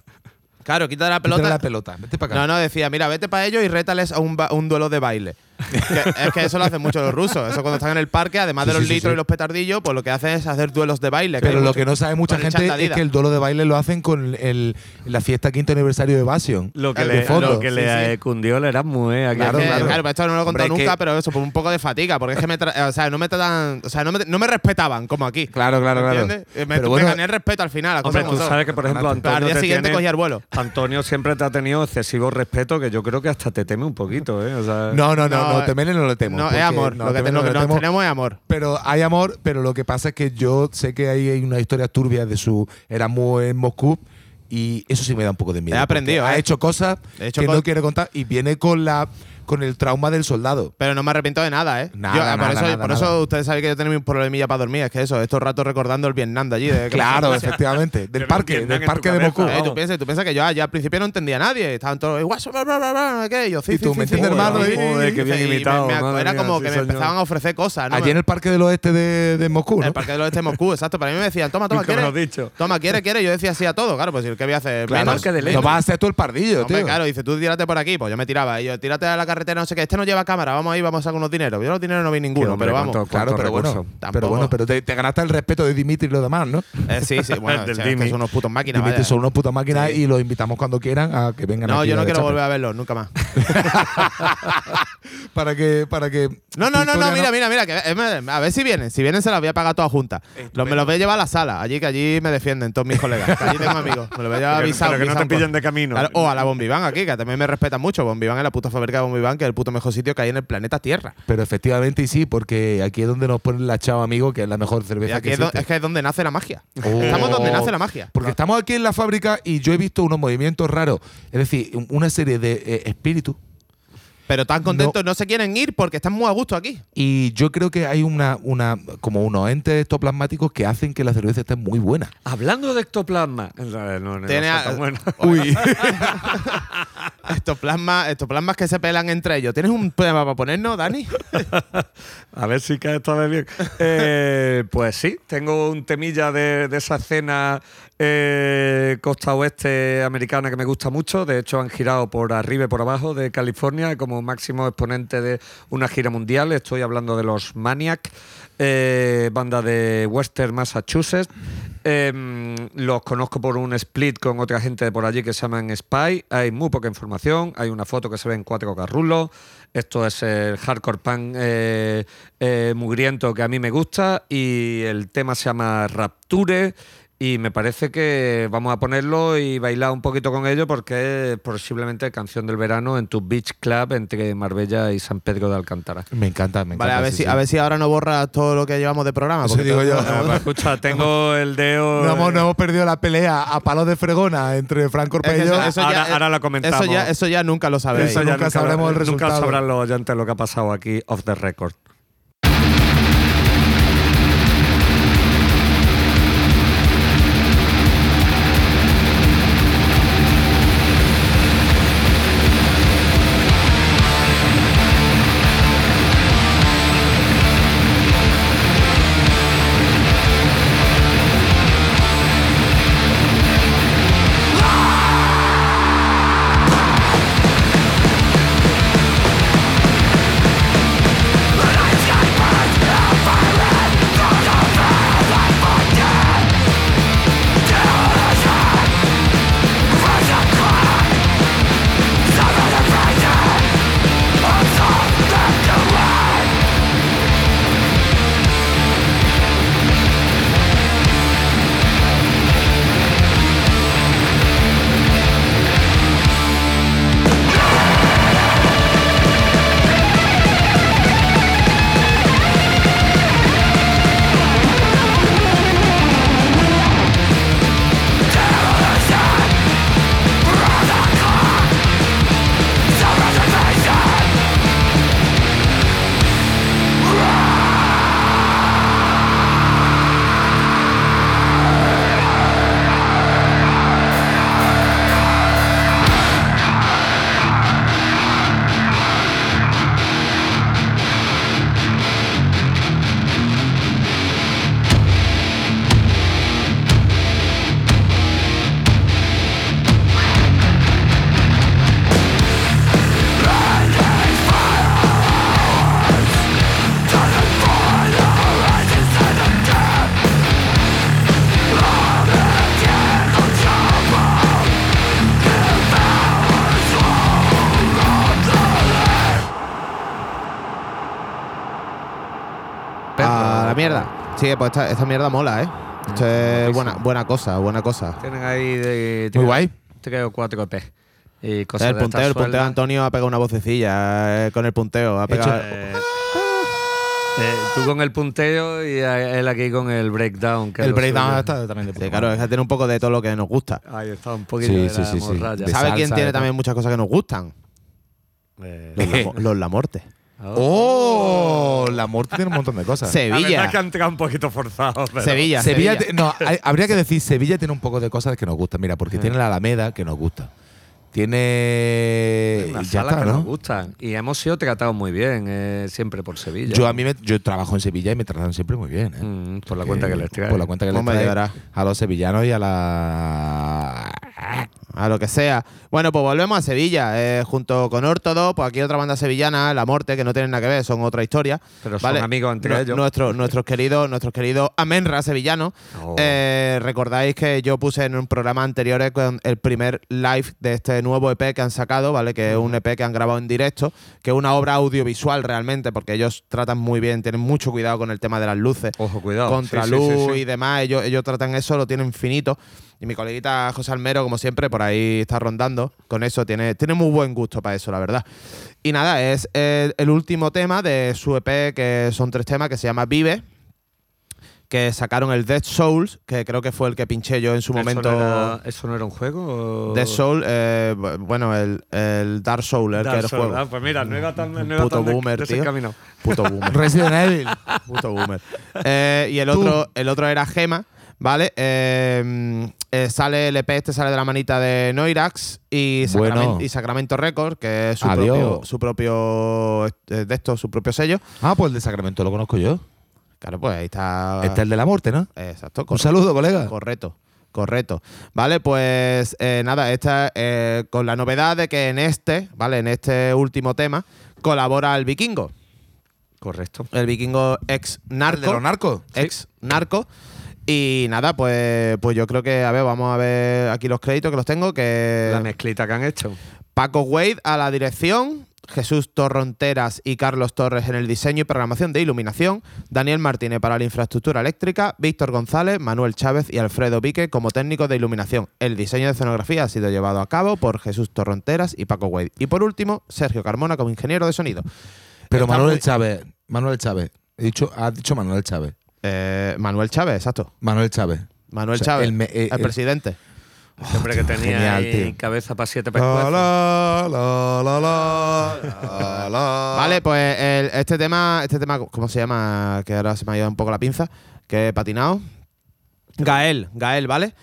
Claro, la Quítale la pelota. Vete para acá. No, no, decía, mira, vete para ellos y rétales a un, un duelo de baile. Que- es que eso lo hacen mucho los rusos. Eso cuando están en el parque, además Sí, de los sí, litros sí. y los petardillos, pues lo que hacen es hacer duelos de baile. Pero lo mucho- que no sabe mucha gente es que el duelo de baile lo hacen con el, la fiesta quinto aniversario de Evasion. Lo que de le, fondo. lo que Sí, le sí. cundió el Erasmus, ¿eh? Aquí Claro, claro, claro. pero esto no lo he contado nunca, que- pero eso, por un poco de fatiga, porque es que me, o sea, no me tratan, o sea, no me, no me respetaban como aquí. Claro, claro, claro. ¿Entiendes? Eh, Me, Pero me bueno, gané el respeto al final. Hombre, tú sabes que, por ejemplo, Al Antonio, día te siguiente tiene- cogía el vuelo. Antonio siempre te ha tenido excesivo respeto que yo creo que hasta te teme un poquito, ¿eh? No, no, no, no, No, Temele no le temo. No, es amor. no, lo que, lo nos tenemos es amor. Pero hay amor, pero lo que pasa es que yo sé que ahí hay una historia turbia de su Erasmus en Moscú y eso sí me da un poco de miedo. He aprendido, Ha ¿eh? hecho cosas He hecho que no quiere contar y viene con la con el trauma del soldado. Pero no me arrepiento de nada, ¿eh? Nada, Yo, nada, por eso, nada, por nada. eso ustedes saben que yo tengo un problemilla para dormir. Es que eso, estos ratos recordando el Vietnam de allí. De Claro, efectivamente. Del parque, del parque de Moscú. Eh, tú piensas, tú piensas que yo, ya al principio no entendía a nadie. Estaban todos igual, bla, bla, bla, bla, ¿qué? Yo, sí, Y sí, tú, sí, ¿me sí, entiendes, sí, hermano? sí, Joder, sí, qué bien sí, imitado, Era mía, como sí, que me señor. empezaban a ofrecer cosas. ¿no? Allí en el parque del oeste de, de Moscú, En ¿no? el parque del oeste de Moscú, exacto. Para mí me decían, toma, toma, dicho. Toma, ¿quieres, quieres? Yo decía así a todo, claro, pues que voy a hacer no vas a hacer tú el pardillo, tío. claro, dice, tú tírate por aquí, pues yo me tiraba. Y yo, tírate a la carretera, no sé qué, este no lleva cámara, vamos ahí, vamos a sacar unos dineros. Yo los dineros no vi ninguno, hombre, pero vamos. cuánto- Claro, pero bueno, pero bueno, pero te, te ganaste el respeto de Dimitri y los demás, ¿no? Eh, sí, sí, bueno, Del o sea, es que Dimi. son unos putos máquinas. Dimitri vaya. son unos putas máquinas Sí. y los invitamos cuando quieran a que vengan No, aquí yo no a quiero volver a verlos, nunca más. para que para que No, no, no, no, mira, mira, mira, que más, a ver si vienen. Si vienen se las voy a pagar todas juntas. Los, me los voy a llevar a la sala, allí que allí me defienden todos mis colegas. que allí tengo amigos. Me los voy a llevar Pero que- avisado. pero que no te pillen de camino. O a la Bombiván aquí, que también me respetan mucho. Bombiván es la puta fábrica de Bombiván, que es el puto mejor sitio que hay en el planeta Tierra. Pero efectivamente y sí, porque aquí es donde nos ponen la chava amigo, que es la mejor cerveza aquí que es, existe. es que es donde nace la magia. Oh. Estamos donde nace la magia. Porque estamos aquí en la fábrica y yo he visto unos movimientos raros, es decir, un- una serie de eh, espíritus Pero tan contentos no. se quieren ir porque están muy a gusto aquí. y yo creo que hay una una como unos entes ectoplasmáticos que hacen que la cerveza esté muy buena. Hablando de ectoplasma. No, no, Tiene a- bueno. Uy. Ectoplasmas, ectoplasmas que se pelan entre ellos. ¿Tienes un tema para ponernos, Dani? A ver si cae esta vez bien. Eh, pues sí, tengo un temilla de, de esa escena eh, costa oeste americana que me gusta mucho. De hecho, han girado por arriba y por abajo de California, como máximo exponente de una gira mundial. Estoy hablando de los Maniac, eh, banda de Western Massachusetts. Em, los conozco por un split con otra gente de por allí que se llaman Spy. Hay muy poca información. Hay una foto que se ve en cuatro carrulos. Esto es el hardcore punk eh, mugriento que a mí me gusta. Y el tema se llama Rapture. Y me parece que vamos a ponerlo y bailar un poquito con ello porque es posiblemente canción del verano en tu beach club entre Marbella y San Pedro de Alcántara. Me encanta, me encanta. Vale, a ver, sí, si, sí. a ver si ahora no borras todo lo que llevamos de programa. Eso digo tengo- yo. Escucha, tengo el dedo. No hemos, no hemos perdido la pelea a palos de fregona entre Es que Corpello. eso- eso Ahora- ya- ahora lo comentamos. Eso ya, eso ya nunca lo sabréis. Eso ya nunca sabremos el Nunca resultado. sabrán los oyentes lo que ha pasado aquí off the record. Pues esta, esta mierda mola, ¿eh? Esto es buena, buena cosa, buena cosa. Tienen ahí de. Muy guay. Tres o cuatro EP. Y cosas El de punteo, el punteo de. Antonio ha pegado una vocecilla eh, con el punteo. Ha pegado, Eh, eh, tú con el punteo y él aquí con el breakdown. que el breakdown suyo. está también de puta Sí, claro, es madre. que tiene un poco de todo lo que nos gusta. Ahí está, un poquito Sí, de sí, la ¿Sabe quién tiene también muchas cosas que nos gustan? Eh, Los, Lamo- los. ¡Oh! La muerte tiene un montón de cosas. La verdad Sevilla. es que han entrado un poquito forzados. pero- Sevilla. Sevilla, Sevilla. te- no, hay- habría que decir, Sevilla tiene un poco de cosas que nos gustan. Mira, porque Sí. tiene la Alameda que nos gusta. Tiene. Unas ya salas está, que nos ¿no? gustan. Y hemos sido tratados muy bien, eh, siempre por Sevilla. Yo a mí me, yo trabajo en Sevilla y me tratan siempre muy bien. ¿eh? Mm, por la cuenta que les trae. Por la cuenta que les trae llevará. a los sevillanos y a la. A lo que sea. Bueno, pues volvemos a Sevilla. eh, junto con Órtodo, pues aquí otra banda sevillana, La Morte, que no tienen nada que ver, son otra historia. Pero son amigos entre ellos. Nuestros, nuestros queridos, nuestros queridos Amenra sevillanos. Oh. Eh, Recordáis que yo puse en un programa anterior el primer live de este nuevo EP que han sacado, ¿vale? Que es un EP que han grabado en directo, que es una obra audiovisual realmente, porque ellos tratan muy bien, tienen mucho cuidado con el tema de las luces Ojo, cuidado. contra Sí, sí, luz sí, sí. y demás. Ellos, ellos tratan eso, lo tienen finito. Y mi coleguita José Almero, como siempre, por ahí está rondando. Con eso tiene, tiene muy buen gusto para eso, la verdad. Y nada, es el, el último tema de su EP, que son tres temas, que se llama Vive. Que sacaron el Dead Souls, que creo que fue el que pinché yo en su ¿Eso momento. no era- ¿Eso no era un juego? o- Dead Soul, eh, bu- bueno, el, el Dark Soul, el Dark que era el Souls. juego. Ah, pues mira, no iba tan, no Puto tan de- boomer, tío. Puto boomer. Resident Evil. Puto boomer. Eh, y el otro, el otro era Gema, ¿vale? Eh, eh, sale el EP, este sale de la manita de Noirax y, Bueno. Y Sacramento Records, que es su Adiós. propio, su propio eh, de esto, su propio sello. Ah, pues el de Sacramento lo conozco yo. Claro, pues ahí está. Este es el de la muerte, ¿no? Exacto. Un saludo, colega. Correcto. correcto. Vale, pues eh, nada, esta eh, con la novedad de que en este, ¿vale? En este último tema, colabora el vikingo. Correcto. El vikingo ex narco. ¿El de los narcos? Ex narco. Y nada, pues, pues yo creo que, a ver, vamos a ver aquí los créditos que los tengo. Que La mezclita que han hecho. Paco Wade a la dirección, Jesús Torronteras y Carlos Torres en el diseño y programación de iluminación, Daniel Martínez para la infraestructura eléctrica, Víctor González, Manuel Chávez y Alfredo Vique como técnicos de iluminación. El diseño de escenografía ha sido llevado a cabo por Jesús Torronteras y Paco Wade. Y por último, Sergio Carmona como ingeniero de sonido. Pero Está Manuel muy- Chávez. Manuel Chávez. He dicho, has dicho Manuel Chávez. Eh, Manuel Chávez, exacto. Manuel Chávez. Manuel O sea, Chávez, el eh, el- presidente. Siempre que tenía genial, ahí cabeza para siete pescuezos. Vale, pues el- este tema, este tema, ¿cómo se llama? Que ahora se me ha ido un poco la pinza, que he patinado. Gael, Gael, ¿vale?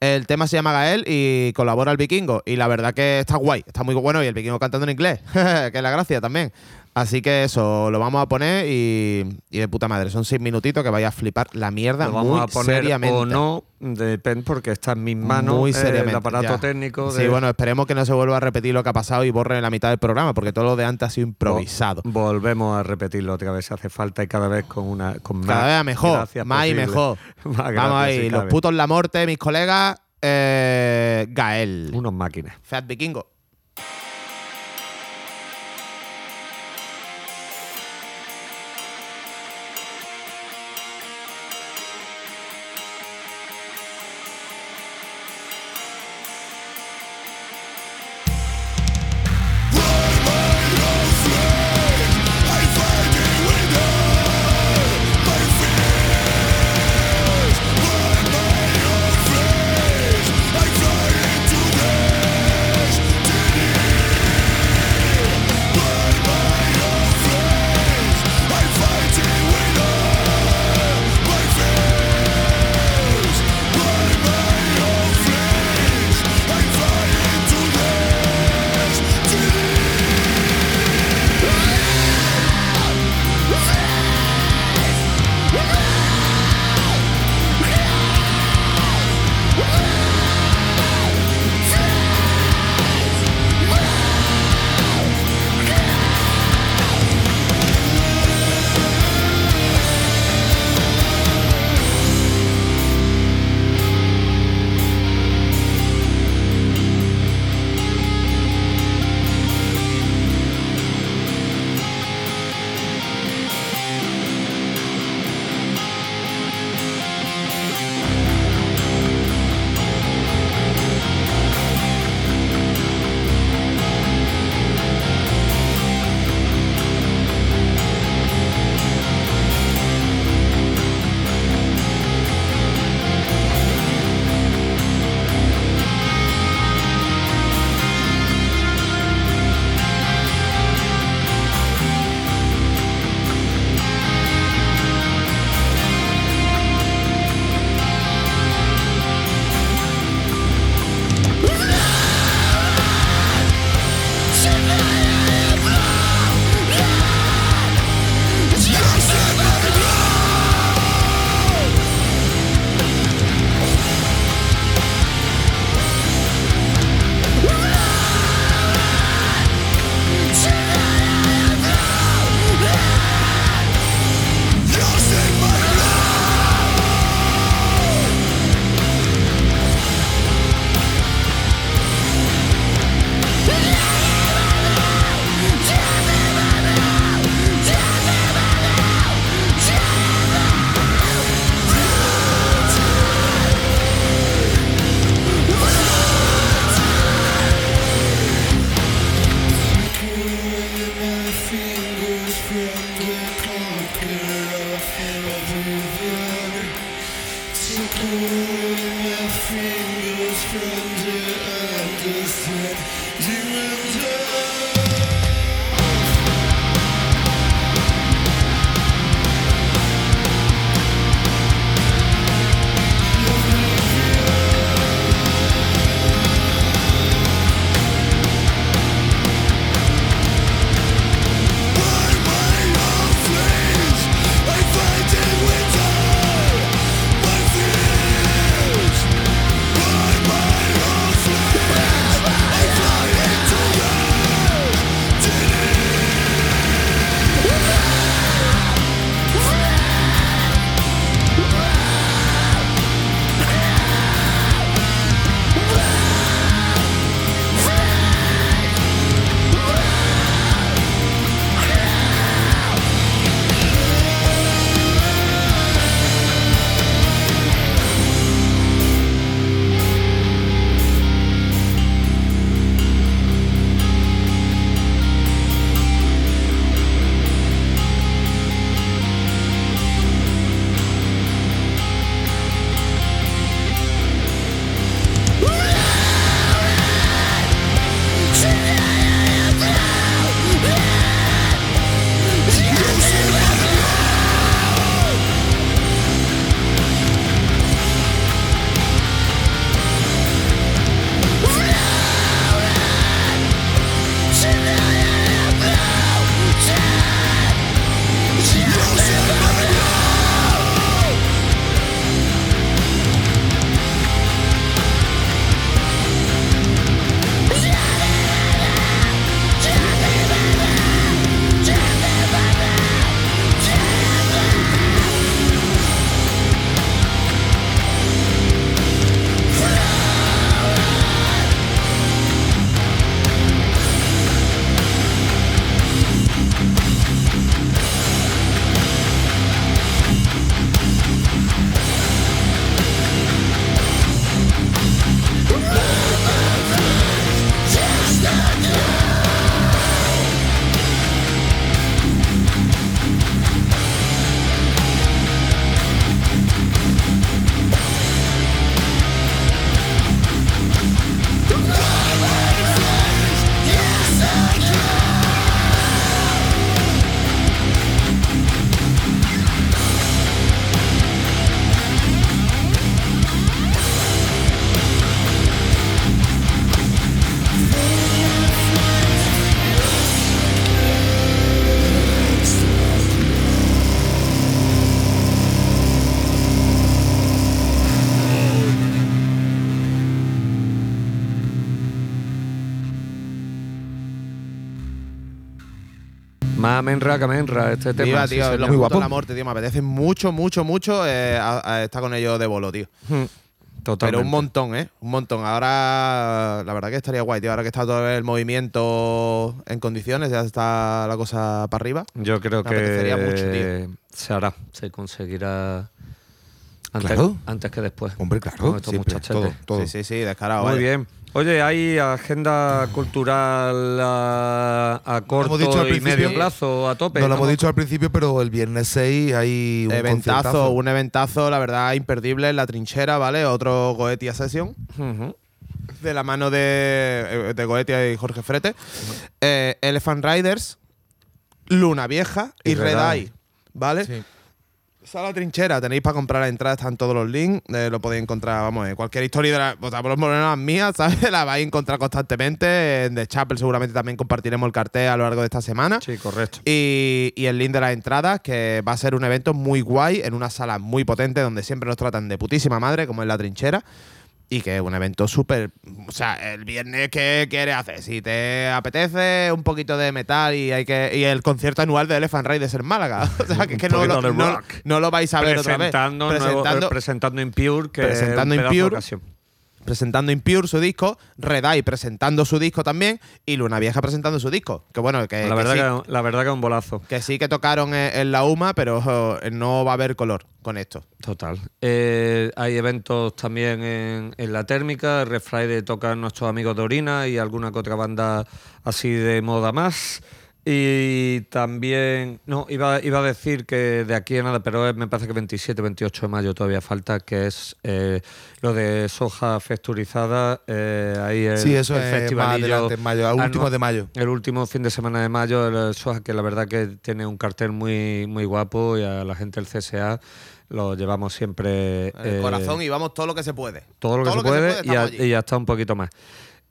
El tema se llama Gael y colabora el vikingo. Y la verdad que está guay, está muy bueno. Y el vikingo cantando en inglés, que es la gracia también. Así que eso, lo vamos a poner y, y de puta madre. Son seis minutitos que vaya a flipar la mierda Lo vamos muy a poner seriamente. o no, depende porque está en mis manos Muy eh, seriamente. el aparato ya. técnico. Sí, bueno, esperemos que no se vuelva a repetir lo que ha pasado y borre la mitad del programa, porque todo lo de antes ha sido improvisado. Volvemos a repetirlo otra vez hace falta y cada vez con una con más Cada vez mejor, más y mejor. Más Vamos ahí, los putos la muerte, mis colegas. eh, Gael. Unos máquinas. Fat Vikingo. Más menra que menra este tema. Viva, sí, tío, los Muy guapo. la muerte, tío. Me apetece mucho, mucho, mucho eh, a- a estar con ellos de bolo, tío. Hmm, Totalmente. Pero un montón, ¿eh? Un montón. Ahora, la verdad que estaría guay, tío. Ahora que está todo el movimiento en condiciones, ya está la cosa para arriba. Yo creo Me apetecería que mucho, tío. se hará, se conseguirá antes, Claro. antes que después. Hombre, claro. Con estos siempre, muchachetes. todo, todo. Sí, sí, sí, descarado. Muy vaya. bien. Oye, ¿hay agenda cultural a, a corto dicho al y medio plazo a tope? No lo hemos dicho al principio, pero el viernes 6 hay un Eventazo, conciertazo. un eventazo, la verdad, imperdible en la trinchera, ¿vale? Otro Goetia Session. De la mano de, de Goetia y Jorge Frete. Eh, Elephant Riders, Luna Vieja y, Y Red Red Eye, ¿vale? Sí. Sala Trinchera, tenéis para comprar la entrada, están todos los links, eh, lo podéis encontrar, vamos, en cualquier historia de la, o sea, por lo menos las mías, ¿sabes? La vais a encontrar constantemente. En The Chapel seguramente también compartiremos el cartel a lo largo de esta semana. Sí, correcto. Y, y el link de las entradas, que va a ser un evento muy guay en una sala muy potente donde siempre nos tratan de putísima madre, como es la trinchera. Y que es un evento súper. O sea, el viernes, ¿qué quieres hacer? Si te apetece un poquito de metal y hay que y el concierto anual de Elephant Riders en Málaga. O sea, que, es que no, lo, no- no lo vais a ver otra vez. presentando, nuevo- Presentando, eh, presentando Impure, que presentando es un pedazo de Impure. ocasión. Presentando Impure su disco, Red Eye presentando su disco también y Luna Vieja presentando su disco. Que bueno, que, La que verdad, sí, que, la verdad que es un bolazo. que sí que tocaron en, en la UMA, pero no va a haber color con esto. Total. Eh, hay eventos también en, en la térmica. Red Friday tocan nuestros amigos de Orina y alguna que otra banda así de moda más. Y también, no, iba, iba a decir que de aquí a nada, pero me parece que 27, 28 de mayo todavía falta, que es eh, lo de soja texturizada. eh, ahí el, Sí, eso el es más festivalillo adelante, en mayo, a anua- últimos de mayo. El último fin de semana de mayo, el Soja, que la verdad que tiene un cartel muy, muy guapo y a la gente del CSA lo llevamos siempre. El eh, corazón y vamos todo lo que se puede. todo lo que se puede, y, a- y hasta un poquito más.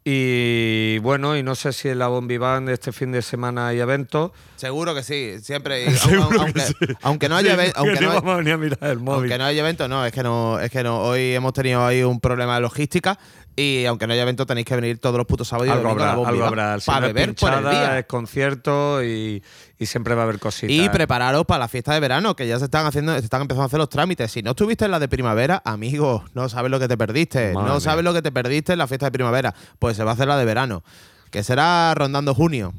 Y bueno, y no sé si en la Bombi Band este fin de semana hay eventos. Seguro que sí, siempre. aunque, aunque, aunque no haya evento, aunque Que no, a mirar el móvil. aunque no haya evento, no, es que no, es que no. Hoy hemos tenido ahí un problema de logística y aunque no haya evento tenéis que venir todos los putos sábados y algo habrá, algo habrá. Para beber por el día. Es concierto y, y siempre va a haber cositas. Y prepararos para la fiesta de verano, que ya se están haciendo, se están empezando a hacer los trámites. Si no estuviste en la de primavera, amigo, no sabes lo que te perdiste. Madre no mía. sabes lo que te perdiste en la fiesta de primavera. Pues se va a hacer la de verano, que será rondando junio,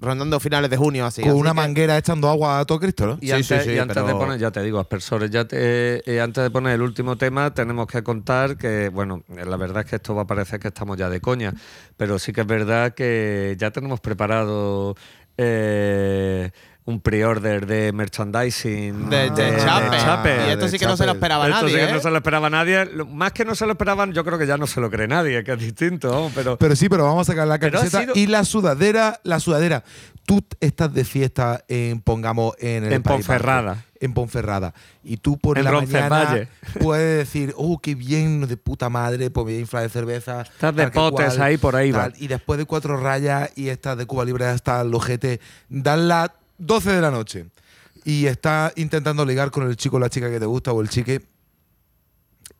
rondando finales de junio, así. Con Así una que- manguera echando agua a todo Cristo, ¿no? Y Sí, antes, sí, sí, y antes de poner, ya te digo, aspersores, ya te- eh, antes de poner el último tema, tenemos que contar que, bueno, eh, la verdad es que esto va a parecer que estamos ya de coña, pero sí que es verdad que ya tenemos preparado eh, un pre-order de merchandising De- de Chape. Chape. Y esto sí que no se lo esperaba Esto nadie. sí que ¿eh? no se lo esperaba nadie. Más que no se lo esperaban, yo creo que ya no se lo cree nadie, que es distinto, vamos, pero... Pero sí, pero vamos a sacar la camiseta sido- y la sudadera, la sudadera. Tú estás de fiesta en, pongamos, en el En País Ponferrada. En Ponferrada. Y tú por En la mañana puedes decir, oh, qué bien, de puta madre, pues voy a inflar de cerveza. Estás de potes cual, ahí por ahí, va. tal. Y después de cuatro rayas y estás de Cuba Libre hasta el ojete, dan las 12 de la noche. Y estás intentando ligar con el chico o la chica que te gusta o el chique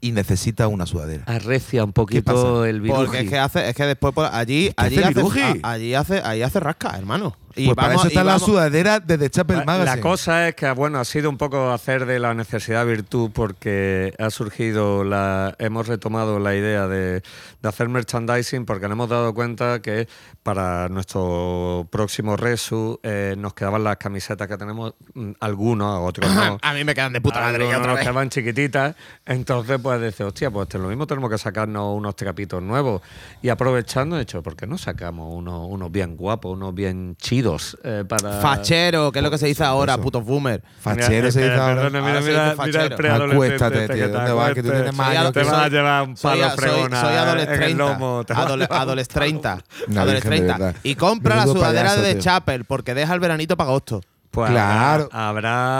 y necesita una sudadera. Arrecia un poquito el virus. Porque es que hace, es que después por allí, ¿Qué allí hace hace, Viruji? a- allí hace, ahí hace rasca, hermano. Y pues para vamos- eso y está la sudadera de The Chapel Magazine. La cosa es que, bueno, ha sido un poco hacer de la necesidad virtud porque ha surgido, la, hemos retomado la idea de, de hacer merchandising porque nos hemos dado cuenta que para nuestro próximo Resu eh, nos quedaban las camisetas que tenemos, mm, algunos, otros no. A mí me quedan de puta madre. Otra nos vez. quedaban chiquititas, entonces pues dice, hostia, pues lo mismo tenemos que sacarnos unos trapitos nuevos y aprovechando, de hecho, ¿por qué no sacamos unos, unos bien guapos, unos bien chidos eh, para... Fachero, que es lo que se dice ahora, eso. putos boomer. Fachero se dice ahora. perdona, mira, se mira, mira el Acuéstate, este tío, ¿dónde vas? Que tú tienes más años Te vas a llevar un palo fregona soy en adoles el 30. lomo. te vas a Adole- llevar un adoles palo. 30. Una Adoles virgen de 30. verdad. Y compra la sudadera de. Chapel porque deja el veranito para agosto. Pues Claro. habrá,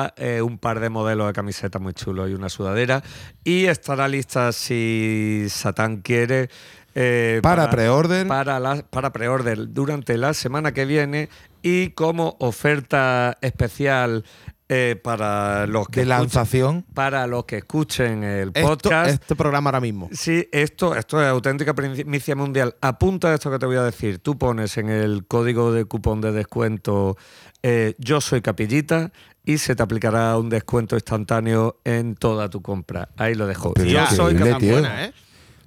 habrá, eh, un par de modelos de camisetas muy chulos y una sudadera. Y estará lista si Satán quiere. eh, Para preorden. Para, la- para preorden durante la semana que viene. Y como oferta especial eh, para los que De escuchen- lanzación. para los que escuchen el Esto- podcast. este programa ahora mismo. Sí, esto, esto es auténtica primicia mundial. Apunta esto que te voy a decir. Tú pones en el código de cupón de descuento eh, Yo soy capillita y se te aplicará un descuento instantáneo en toda tu compra. Ahí lo dejo. Pero Yo soy capillita.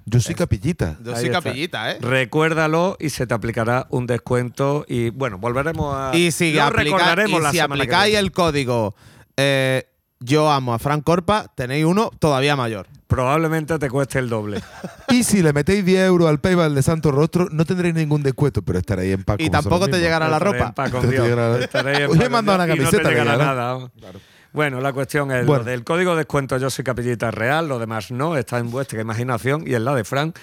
¿Eh? Yo soy capillita. Yo Ahí soy está. capillita, ¿eh? Recuérdalo y se te aplicará un descuento. Y bueno, volveremos a. Y si, lo aplica- recordaremos y la si semana que aplicáis viene. el código eh, Yo amo a Frank Corpa, tenéis uno todavía mayor. Probablemente te cueste el doble. Y si le metéis 10 euros al PayPal de Santo Rostro, no tendréis ningún descuento, pero estaréis en paz. Y tampoco te mismos. llegará la ropa. en paz con Te Dios. llegará- Estaréis en Hoy paz he con mandado Dios una y no camiseta te de llegará llegar. nada. Bueno, la cuestión es Bueno. lo del código de descuento Yo soy capillita real, lo demás no, está en vuestra imaginación y en la de Frank.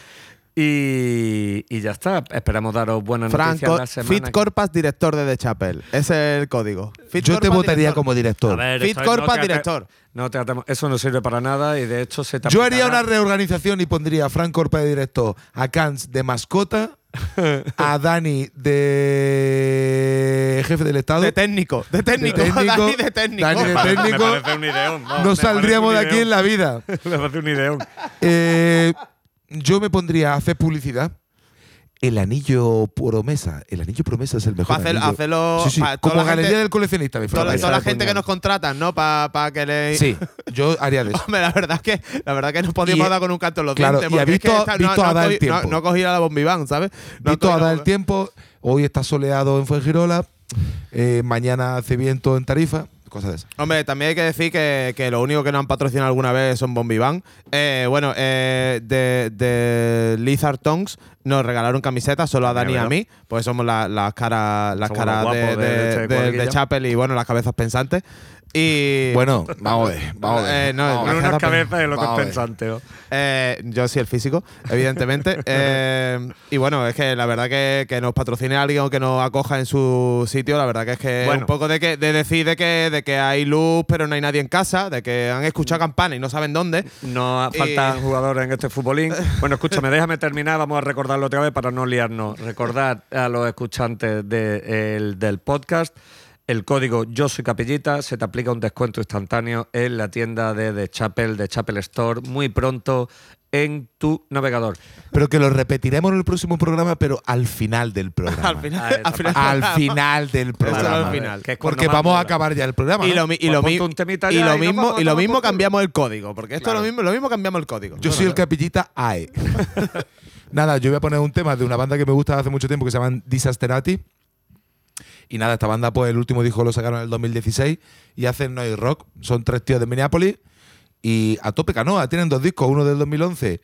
Y, y ya está. Esperamos daros buenas Frank noticias la semana. Fit Corpas, director de The Chapel. Ese es el código. Fit Yo te Corpas, votaría director. como A director. ver, Fit esto es- Corpa, te ate- director. No te atemos- eso no sirve para nada y de hecho se te Yo haría una reorganización y pondría a Frank Corpa de director, a Kans de mascota, a Dani de jefe del Estado. De técnico, de técnico, De técnico, Dani de técnico. Dani de Me parece- técnico. Me parece un ideón. no me saldríamos de aquí en la vida. me parece un ideón. Eh, yo me pondría a hacer publicidad. El anillo promesa. El anillo promesa es el mejor. Pa' hacer- anillo. hacerlo- Sí, sí, pa- toda como galería gente- del coleccionista, mi Toda, toda la gente que nos contratan, ¿no? Para que le. Sí, yo haría de eso. Hombre, la verdad es que la verdad es que nos podíamos Y- dar con un canto en los claro, dientes. y ha porque es que visto- esta- visto no, a no dar el cogi- no- tiempo. No, cogí a la bombiván, ¿sabes? No Visto a dar el tiempo. Hoy está soleado en Fuengirola. eh, mañana hace viento en Tarifa. Cosas de esas. Hombre, también hay que decir que, que lo único que nos han patrocinado alguna vez son Bombiván. Eh, bueno, eh, de, de Lizard Tongues nos regalaron camisetas solo a Dani y a mí, pues somos la- las caras las Somos caras los de, guapos de- de- de de- de cuadrilla. Chapel y bueno, las cabezas pensantes. Y Bueno, vamos a ver. Vamos a ver. Eh, no, Vamos a Con ver. unas Vamos cabezas y lo a ver. pensante. ¿no? Eh, yo sí el físico, evidentemente. Eh, y bueno, es que la verdad que, que nos patrocine alguien o que nos acoja en su sitio, la verdad que es que Bueno. un poco de que de decir de que, de que hay luz pero no hay nadie en casa, de que han escuchado campana y no saben dónde. No faltan jugadores en este futbolín. Bueno, escúchame, déjame terminar. Vamos a recordarlo otra vez para no liarnos. Recordad a los escuchantes de- el- del podcast. El código Yo soy Capellita se te aplica un descuento instantáneo en la tienda de The Chapel, de Chapel Store, muy pronto en tu navegador. Pero que lo repetiremos en el próximo programa, pero al final del programa. Al final, Ah, al final, Al final del programa. al final. Que es cuando Porque vamos a acabar ya el programa. Y lo, y Pues lo, mi- y lo mismo, y lo mismo cambiamos el código, porque esto Claro. lo mismo, lo mismo cambiamos el código. Yo soy el capillita AE. nada, yo voy a poner un tema de una banda que me gusta hace mucho tiempo que se llaman Disasterati. Y nada, esta banda, pues el último disco lo sacaron en el 2016 y hacen noise rock. Son tres tíos de Minneapolis y a tope canoa. Tienen dos discos, uno del 2011,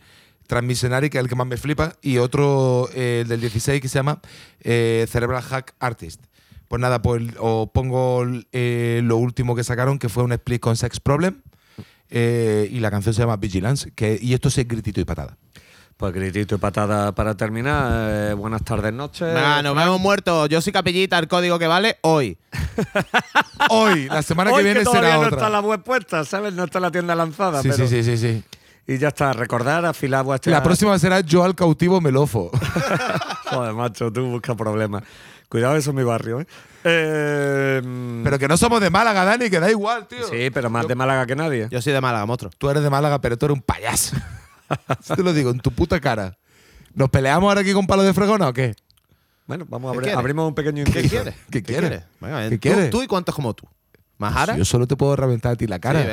Transmissionary, que es el que más me flipa, y otro eh, el del 16 que se llama eh, Cerebral Hack Artist. Pues nada, pues os pongo eh, lo último que sacaron, que fue un split con Sex Problem. eh, y la canción se llama Vigilance. Que, y esto es gritito y patada. Pues gritito y patada para terminar. Eh, buenas tardes, noches. Venga, nos vemos muertos. Yo soy capellita, el código que vale hoy. Hoy, la semana Hoy que viene todavía será no otra. está la web puesta, ¿sabes? No está la tienda lanzada. sí, pero- sí, sí, sí, sí. Y ya está, recordar, afilar vuestra. La próxima será yo al cautivo melofo. Joder, macho, tú buscas problemas. Cuidado, eso es mi barrio, ¿eh? Eh, mm, pero que no somos de Málaga, Dani, que da igual, tío. sí, pero más de Málaga que nadie. Yo soy de Málaga, monstruo. Tú eres de Málaga, pero tú eres un payaso. Eso te lo digo, en tu puta cara. ¿Nos peleamos ahora aquí con palo de fregona o qué? Bueno, vamos a ¿Qué abrir, abrimos un pequeño ¿Qué quieres? ¿Qué quieres? ¿Qué tú- quieres? Tú y cuántos como tú. ¿Majara? Yo solo te puedo reventar a ti la cara.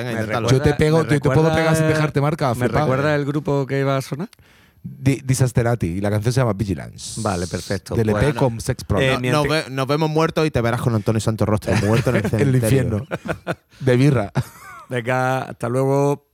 Yo te pego, te puedo pegar sin dejarte marca, ¿Me recuerda el grupo que iba a sonar? Di- Disasterati y la canción se llama Vigilance. Vale, perfecto. Del EP Bueno. con Sex Problem. Eh, nos, ve- nos vemos muertos y te verás con Antonio Santos Rostro muerto en el en el cementerio. infierno. De birra. Venga, hasta luego.